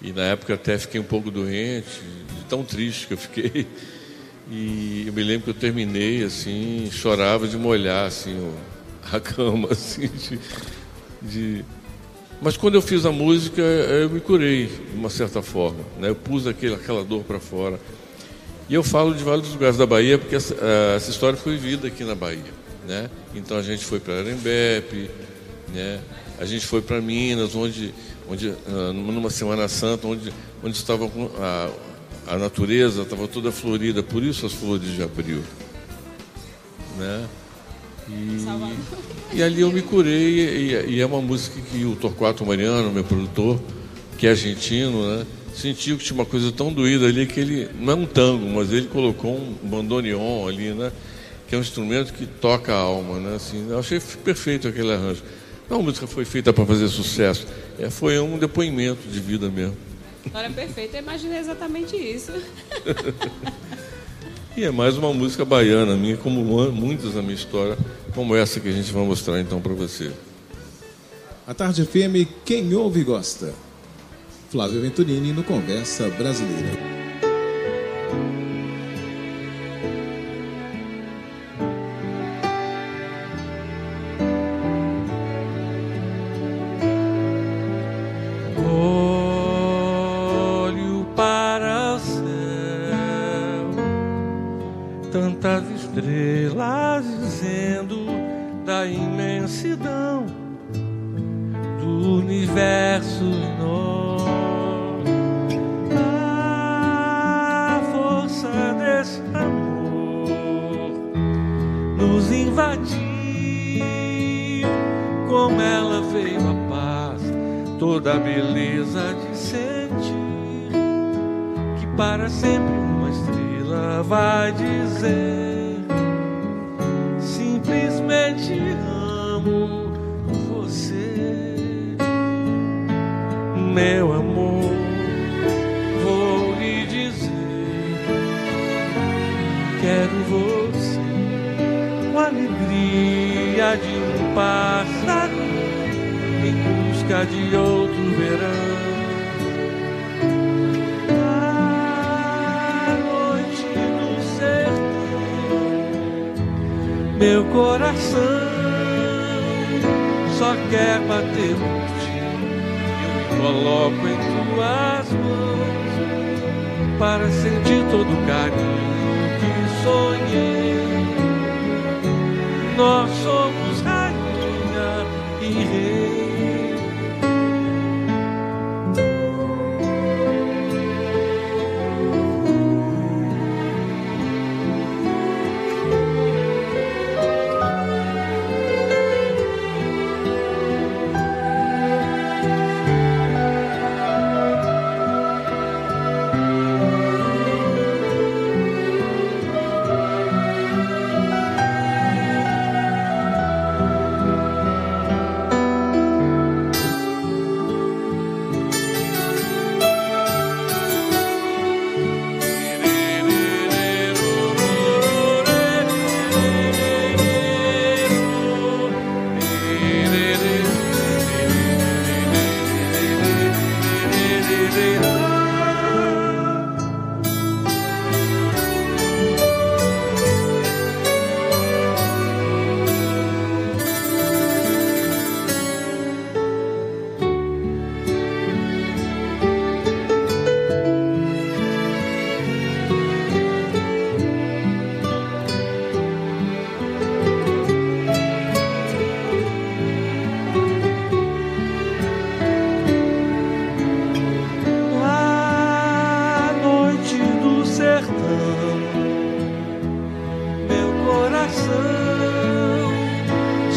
[SPEAKER 3] E na época até fiquei um pouco doente, de tão triste que eu fiquei. E eu me lembro que eu terminei assim, chorava de molhar assim, a cama, assim, de, de- Mas quando eu fiz a música, eu me curei de uma certa forma. Né? Eu pus aquele, aquela dor para fora. E eu falo de vários lugares da Bahia, porque essa, eh, essa história foi vivida aqui na Bahia. Né? Então a gente foi para Arembepe, né? a gente foi para Minas, onde, onde ah, numa Semana Santa, onde, onde estava a,
[SPEAKER 2] a natureza estava toda florida, por isso as flores de abril. Né? E, e ali eu me curei, e, e, é uma música que o Torquato Mariano, meu produtor, que é argentino, né? Sentiu que tinha uma coisa tão doída ali que ele, não é um tango, mas ele colocou um bandoneon ali, né? que é um instrumento que toca a alma. Né? Assim, eu achei perfeito aquele arranjo. Não, a música foi feita para fazer sucesso, é, foi um depoimento de vida mesmo.
[SPEAKER 9] Agora perfeito, eu imaginei exatamente isso.
[SPEAKER 2] e é mais uma música baiana minha, como muitas na minha história, como essa que a gente vai mostrar então para você.
[SPEAKER 3] A Tarde FM, quem ouve gosta. Flávio Venturini no Conversa Brasileira. pássaro em busca de outro verão.
[SPEAKER 1] A
[SPEAKER 3] noite do sertão, meu coração só quer bater um tiro. Eu me coloco em tuas mãos para sentir todo o carinho que sonhei. Nós somos Yeah.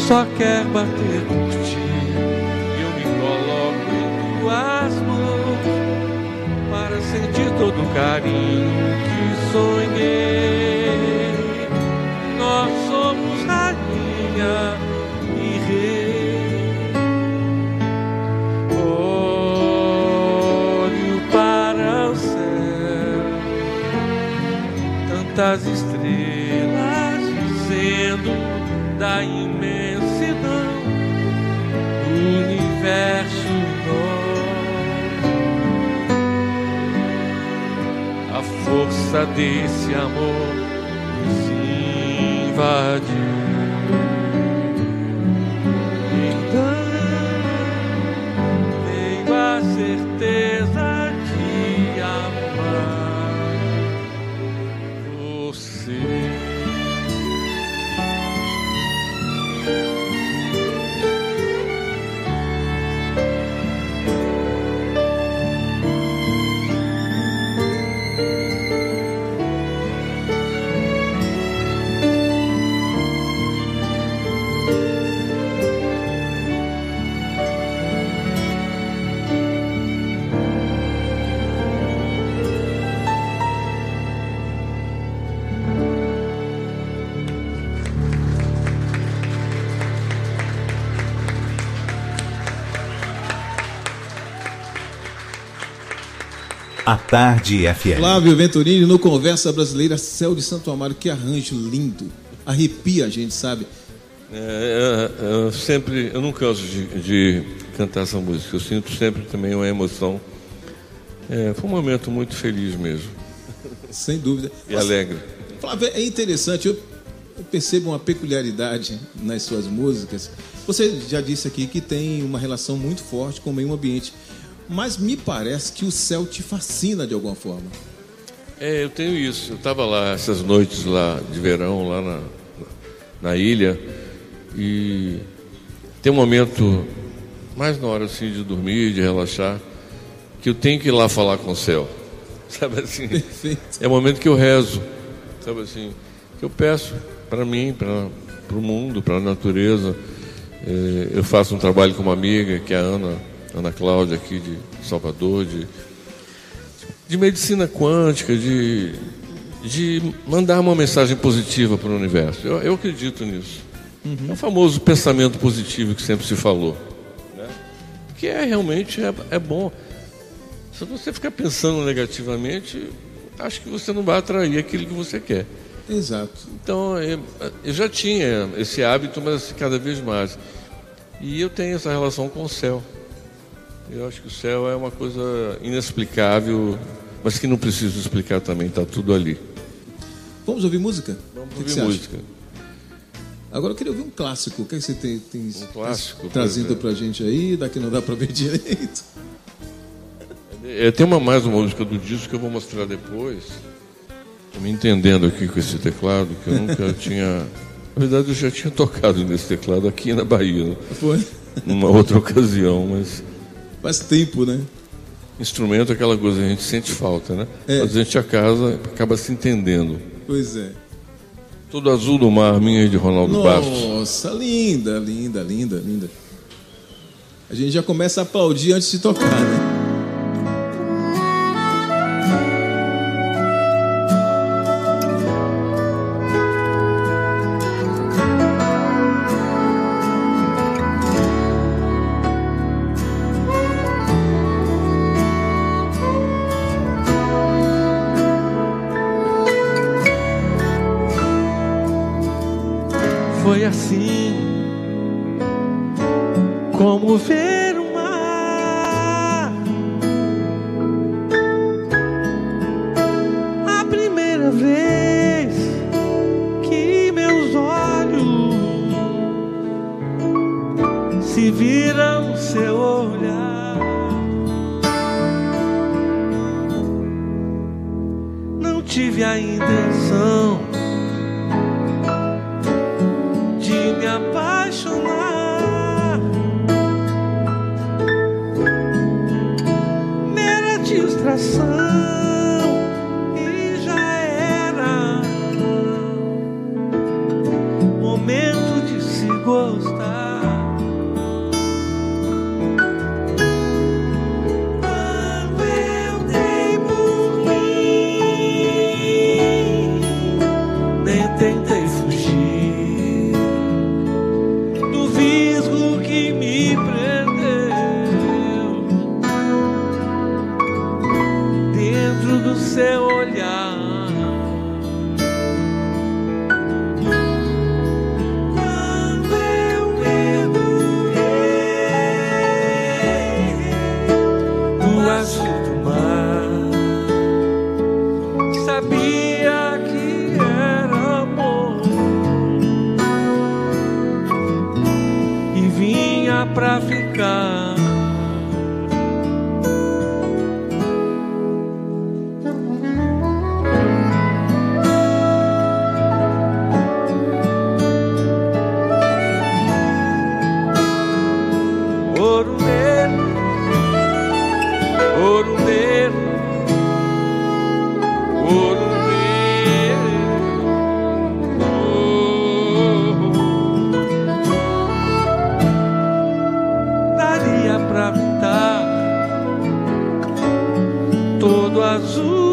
[SPEAKER 3] só quer bater por ti. Eu me coloco em tuas mãos para sentir todo o carinho que sonhei. Nós somos rainha e rei. Olho para o céu, tantas estrelas. universo. A força desse amor nos invadiu.
[SPEAKER 1] Tarde FM.
[SPEAKER 2] Flávio Venturini no Conversa Brasileira Céu de Santo Amaro. Que arranjo lindo. Arrepia a gente, sabe?
[SPEAKER 3] É, é, eu sempre, eu não canso de, de, cantar essa música. Eu sinto sempre também uma emoção. É, foi um momento muito feliz mesmo.
[SPEAKER 2] Sem dúvida.
[SPEAKER 3] E Mas, alegre.
[SPEAKER 2] Flávio, é interessante. Eu, eu percebo uma peculiaridade nas suas músicas. Você já disse aqui que tem uma relação muito forte com o meio ambiente. Mas me parece que o céu te fascina de alguma forma.
[SPEAKER 3] É, eu tenho isso. Eu estava lá essas noites lá de verão, lá na, na ilha, e tem um momento, mais na hora assim de dormir, de relaxar, que eu tenho que ir lá falar com o céu. Sabe assim? Perfeito. É o momento que eu rezo. Sabe assim? Que eu peço para mim, para o mundo, para a natureza. É, eu faço um trabalho com uma amiga, que é a Ana Ana Cláudia aqui de Salvador, de, de medicina quântica, de, de mandar uma mensagem positiva para o universo. Eu, eu acredito nisso. Uhum. É o famoso pensamento positivo que sempre se falou. Né? Que é realmente é, é bom. Se você ficar pensando negativamente, acho que você não vai atrair aquilo que você quer.
[SPEAKER 2] Exato.
[SPEAKER 3] Então, eu, eu já tinha esse hábito, mas cada vez mais. E eu tenho essa relação com o céu. Eu acho que o céu é uma coisa inexplicável, mas que não preciso explicar também, está tudo ali.
[SPEAKER 2] Vamos ouvir música?
[SPEAKER 3] Vamos que ouvir que música.
[SPEAKER 2] Agora eu queria ouvir um clássico. O que, é que você tem, tem
[SPEAKER 3] um clássico,
[SPEAKER 2] para a gente aí? Daqui não dá para ver direito.
[SPEAKER 3] É, tem uma mais uma música do disco que eu vou mostrar depois. Estou me entendendo aqui com esse teclado, que eu nunca tinha. Na verdade, eu já tinha tocado nesse teclado aqui na Bahia. Né?
[SPEAKER 2] Foi?
[SPEAKER 3] Numa outra ocasião, mas
[SPEAKER 2] Faz tempo, né?
[SPEAKER 3] Instrumento é aquela coisa, a gente sente falta, né? É. Mas a gente a casa acaba se entendendo.
[SPEAKER 2] Pois é.
[SPEAKER 3] Todo azul do mar, minha de Ronaldo
[SPEAKER 2] Nossa,
[SPEAKER 3] Bastos.
[SPEAKER 2] Nossa, linda, linda, linda, linda. A gente já começa a aplaudir antes de tocar, né?
[SPEAKER 7] foi assim. Como ver azul.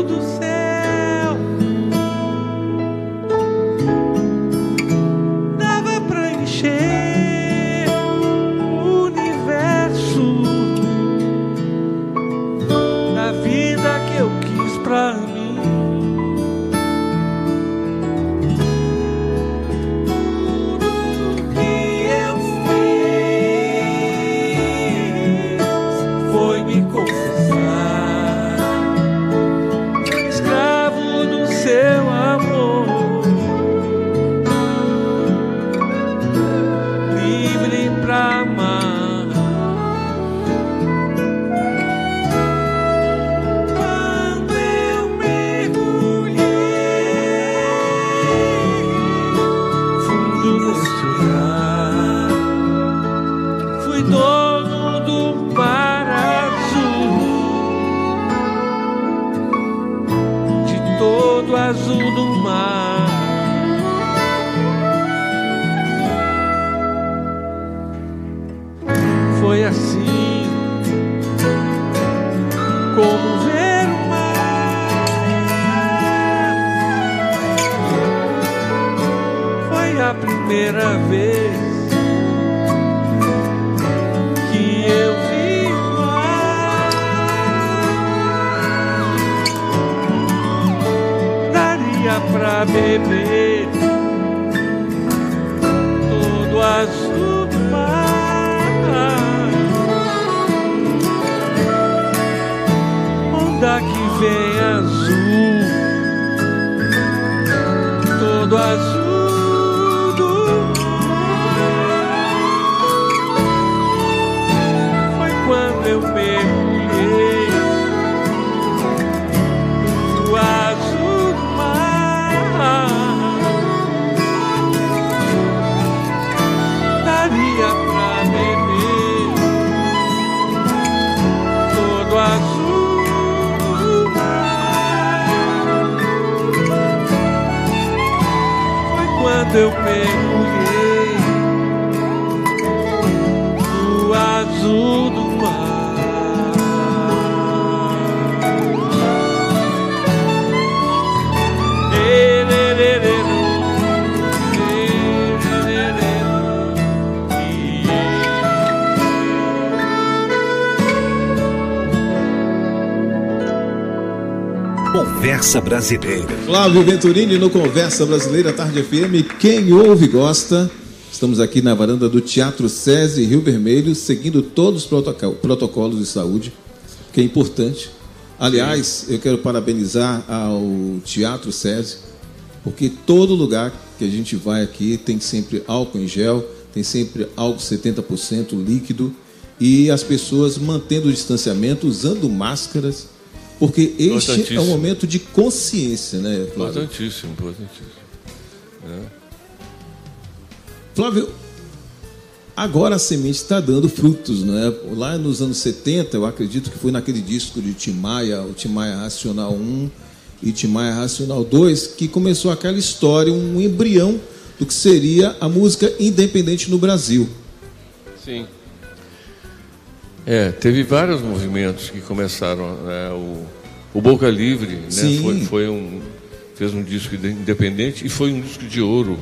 [SPEAKER 1] Conversa Brasileira.
[SPEAKER 2] Flávio Venturini no Conversa Brasileira Tarde FM. Quem ouve gosta. Estamos aqui na varanda do Teatro SESI Rio Vermelho, seguindo todos os protoco- protocolos de saúde, que é importante. Aliás, eu quero parabenizar ao Teatro SESI, porque todo lugar que a gente vai aqui tem sempre álcool em gel, tem sempre álcool 70% líquido e as pessoas mantendo o distanciamento, usando máscaras, porque este é um momento de consciência, né, Flávio?
[SPEAKER 3] Importantíssimo, importantíssimo.
[SPEAKER 2] Flávio, agora a semente está dando frutos, não é? Lá nos anos 70, eu acredito que foi naquele disco de Timaya, o Timaya Racional 1 e Timaya Racional 2, que começou aquela história, um embrião do que seria a música independente no Brasil.
[SPEAKER 3] Sim. É, teve vários movimentos que começaram. né, o, o Boca Livre né, foi, foi um, fez um disco de- independente e foi um disco de ouro.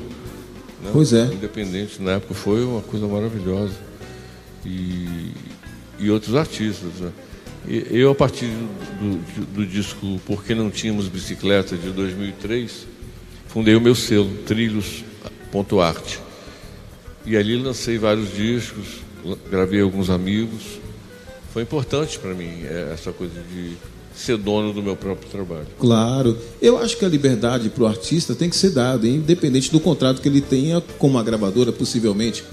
[SPEAKER 3] né,
[SPEAKER 2] Pois é.
[SPEAKER 3] Independente na época foi uma coisa maravilhosa. E, e outros artistas. Né? Eu, a partir do, do disco Por que Não Tínhamos Bicicleta de 2003, fundei o meu selo, Trilhos.arte. E ali lancei vários discos, gravei alguns amigos. Foi importante para mim é, essa coisa de ser dono do meu próprio trabalho.
[SPEAKER 2] Claro. Eu acho que a liberdade para o artista tem que ser dada, independente do contrato que ele tenha com uma gravadora, possivelmente.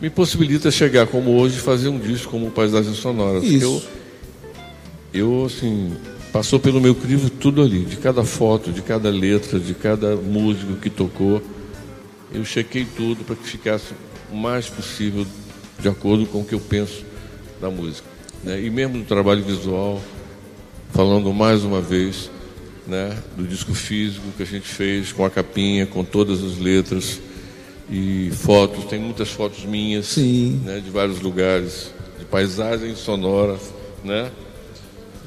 [SPEAKER 3] Me possibilita chegar como hoje e fazer um disco como Paisagens Sonoras.
[SPEAKER 2] Isso.
[SPEAKER 3] Eu, eu, assim, passou pelo meu crivo tudo ali, de cada foto, de cada letra, de cada músico que tocou. Eu chequei tudo para que ficasse o mais possível de acordo com o que eu penso da música. Né? E mesmo do trabalho visual, falando mais uma vez né, do disco físico que a gente fez com a capinha, com todas as letras e fotos. Tem muitas fotos minhas
[SPEAKER 2] Sim.
[SPEAKER 3] né, de vários lugares, de paisagens sonoras, né?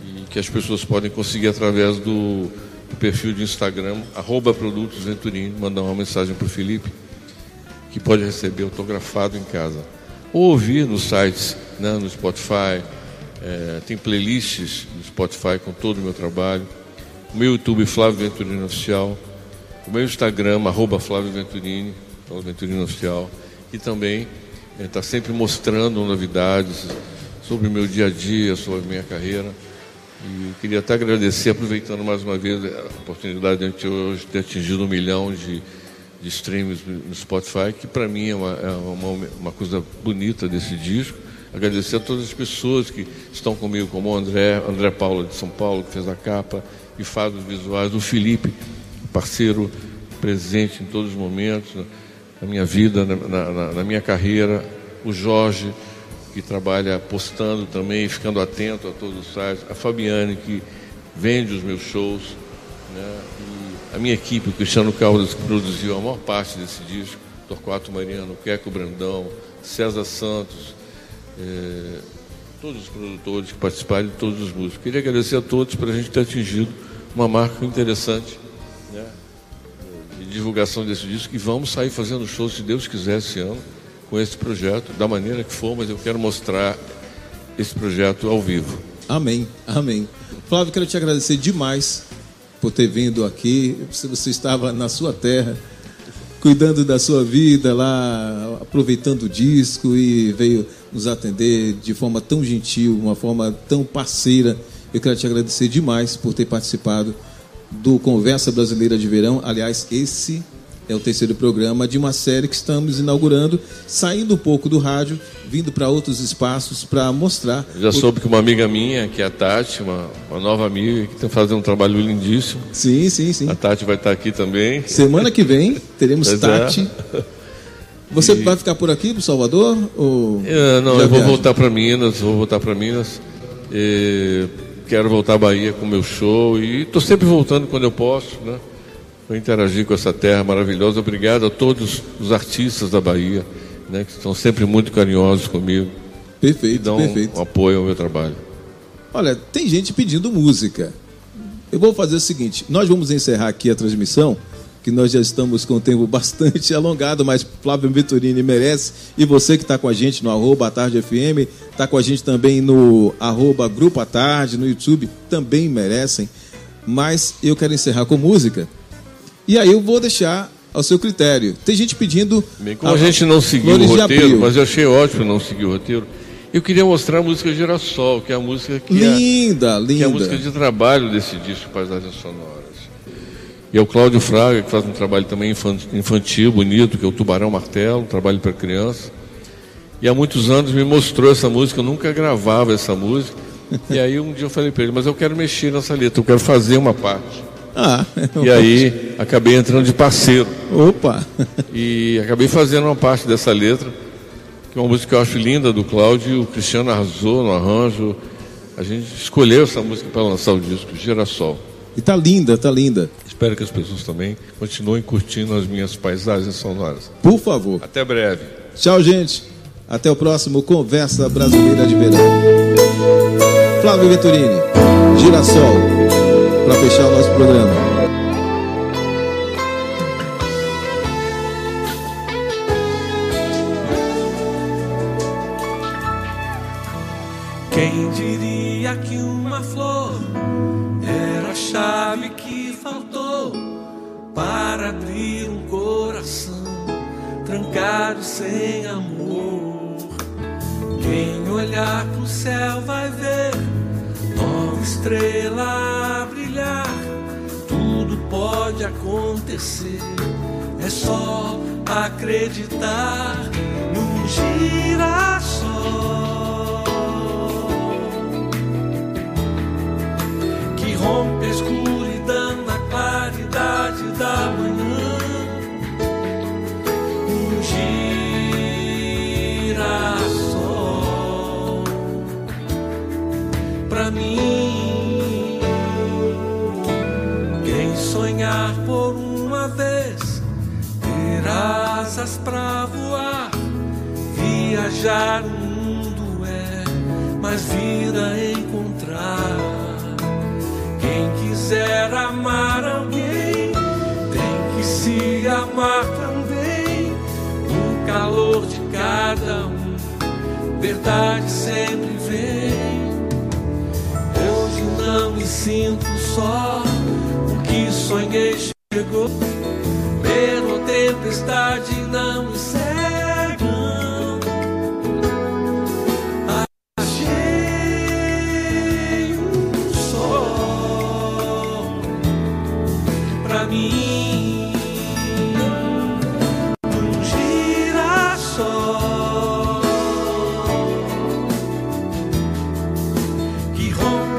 [SPEAKER 3] E que as pessoas podem conseguir através do, do perfil de Instagram, arroba Produtos Venturini, mandar uma mensagem para o Felipe, que pode receber autografado em casa. Ou ouvir nos sites, né, no Spotify, eh, tem playlists no Spotify com todo o meu trabalho. O meu YouTube, Flávio Venturini Oficial. O meu Instagram, arroba Flávio Venturini, Flávio Venturini Oficial. E também está sempre mostrando novidades sobre o meu dia a dia, sobre a minha carreira. E queria até agradecer, aproveitando mais uma vez a oportunidade de hoje ter atingido um milhão de, de streams no Spotify, que para mim é, uma, é uma, uma coisa bonita desse disco. Agradecer a todas as pessoas que estão comigo, como o André, André Paula de São Paulo, que fez a capa e faz os visuais, o Felipe, parceiro presente em todos os momentos, na- minha vida, na, na- na minha carreira, o Jorge, que trabalha postando também, ficando atento a todos os sites, a Fabiane, que vende os meus shows, né? a minha equipe, o Cristiano Caldas, que produziu a maior parte desse disco, Torquato Mariano, Queco Brandão, César Santos, é, todos os produtores que participaram todos os músicos. Queria agradecer a todos por a gente ter atingido uma marca interessante né, de divulgação desse disco e vamos sair fazendo shows, se Deus quiser, esse ano, com esse projeto, da maneira que for, mas eu quero mostrar esse projeto ao vivo.
[SPEAKER 2] Amém, amém. Flávio, quero te agradecer demais por ter vindo aqui. Você estava na sua terra, cuidando da sua vida lá, aproveitando o disco e veio nos atender de forma tão gentil, uma forma tão parceira. Eu quero te agradecer demais por ter participado do Conversa Brasileira de Verão. Aliás, esse é o terceiro programa de uma série que estamos inaugurando, saindo um pouco do rádio, vindo para outros espaços para mostrar.
[SPEAKER 3] Já soube que uma amiga minha, que é a Tati, uma, uma nova amiga, que está fazendo um trabalho lindíssimo.
[SPEAKER 2] Sim, sim, sim.
[SPEAKER 3] A Tati vai estar aqui também.
[SPEAKER 2] Semana que vem teremos é. Tati. É. Você e... vai ficar por aqui, para Salvador? Ou
[SPEAKER 3] é, não, eu vou voltar para Minas, vou voltar para Minas. E quero voltar à Bahia com o meu show e estou sempre voltando quando eu posso, né? Interagir com essa terra maravilhosa. Obrigado a todos os artistas da Bahia, né, que estão sempre muito carinhosos comigo.
[SPEAKER 2] Perfeito,
[SPEAKER 3] dão
[SPEAKER 2] perfeito.
[SPEAKER 3] Um apoio ao meu trabalho.
[SPEAKER 2] Olha, tem gente pedindo música. Eu vou fazer o seguinte: nós vamos encerrar aqui a transmissão, que nós já estamos com o tempo bastante alongado, mas Flávio Venturini merece. E você que está com a gente no arroba Tarde FM, está com a gente também no arroba Grupo à Tarde, no YouTube, também merecem. Mas eu quero encerrar com música. E aí eu vou deixar ao seu critério. Tem gente pedindo.
[SPEAKER 3] Bem, como a, a gente não seguiu o roteiro, mas eu achei ótimo não seguir o roteiro. Eu queria mostrar a música Girassol, que é a música que
[SPEAKER 2] linda,
[SPEAKER 3] é,
[SPEAKER 2] linda.
[SPEAKER 3] Que é a música de trabalho desse disco Paisagens Sonoras. E é o Cláudio Fraga, que faz um trabalho também infantil, bonito, que é o Tubarão Martelo, um trabalho para criança. E há muitos anos me mostrou essa música, eu nunca gravava essa música. e aí um dia eu falei para ele, mas eu quero mexer nessa letra, eu quero fazer uma parte.
[SPEAKER 2] Ah,
[SPEAKER 3] e aí acabei entrando de parceiro.
[SPEAKER 2] Opa!
[SPEAKER 3] E acabei fazendo uma parte dessa letra, que é uma música que eu acho linda do Cláudio, o Cristiano arrasou no arranjo. A gente escolheu essa música para lançar o disco, Girassol.
[SPEAKER 2] E tá linda, tá linda.
[SPEAKER 3] Espero que as pessoas também continuem curtindo as minhas paisagens sonoras.
[SPEAKER 2] Por favor.
[SPEAKER 3] Até breve.
[SPEAKER 2] Tchau, gente. Até o próximo Conversa Brasileira de Verão. Flávio Venturini, Girassol para fechar o nosso programa.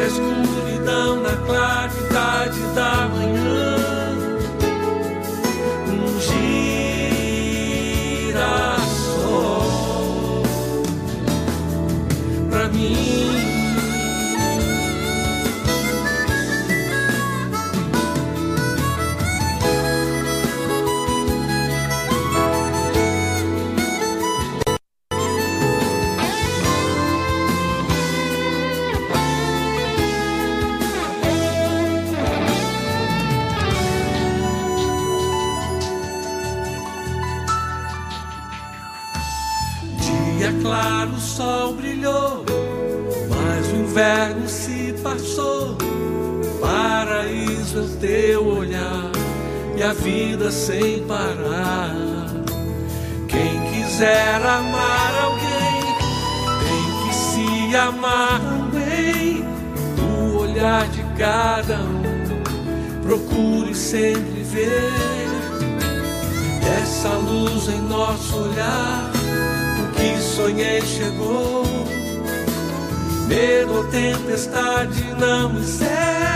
[SPEAKER 7] Escuridão na claridade da sonhei chegou.
[SPEAKER 3] Medo ou tempestade não me serve.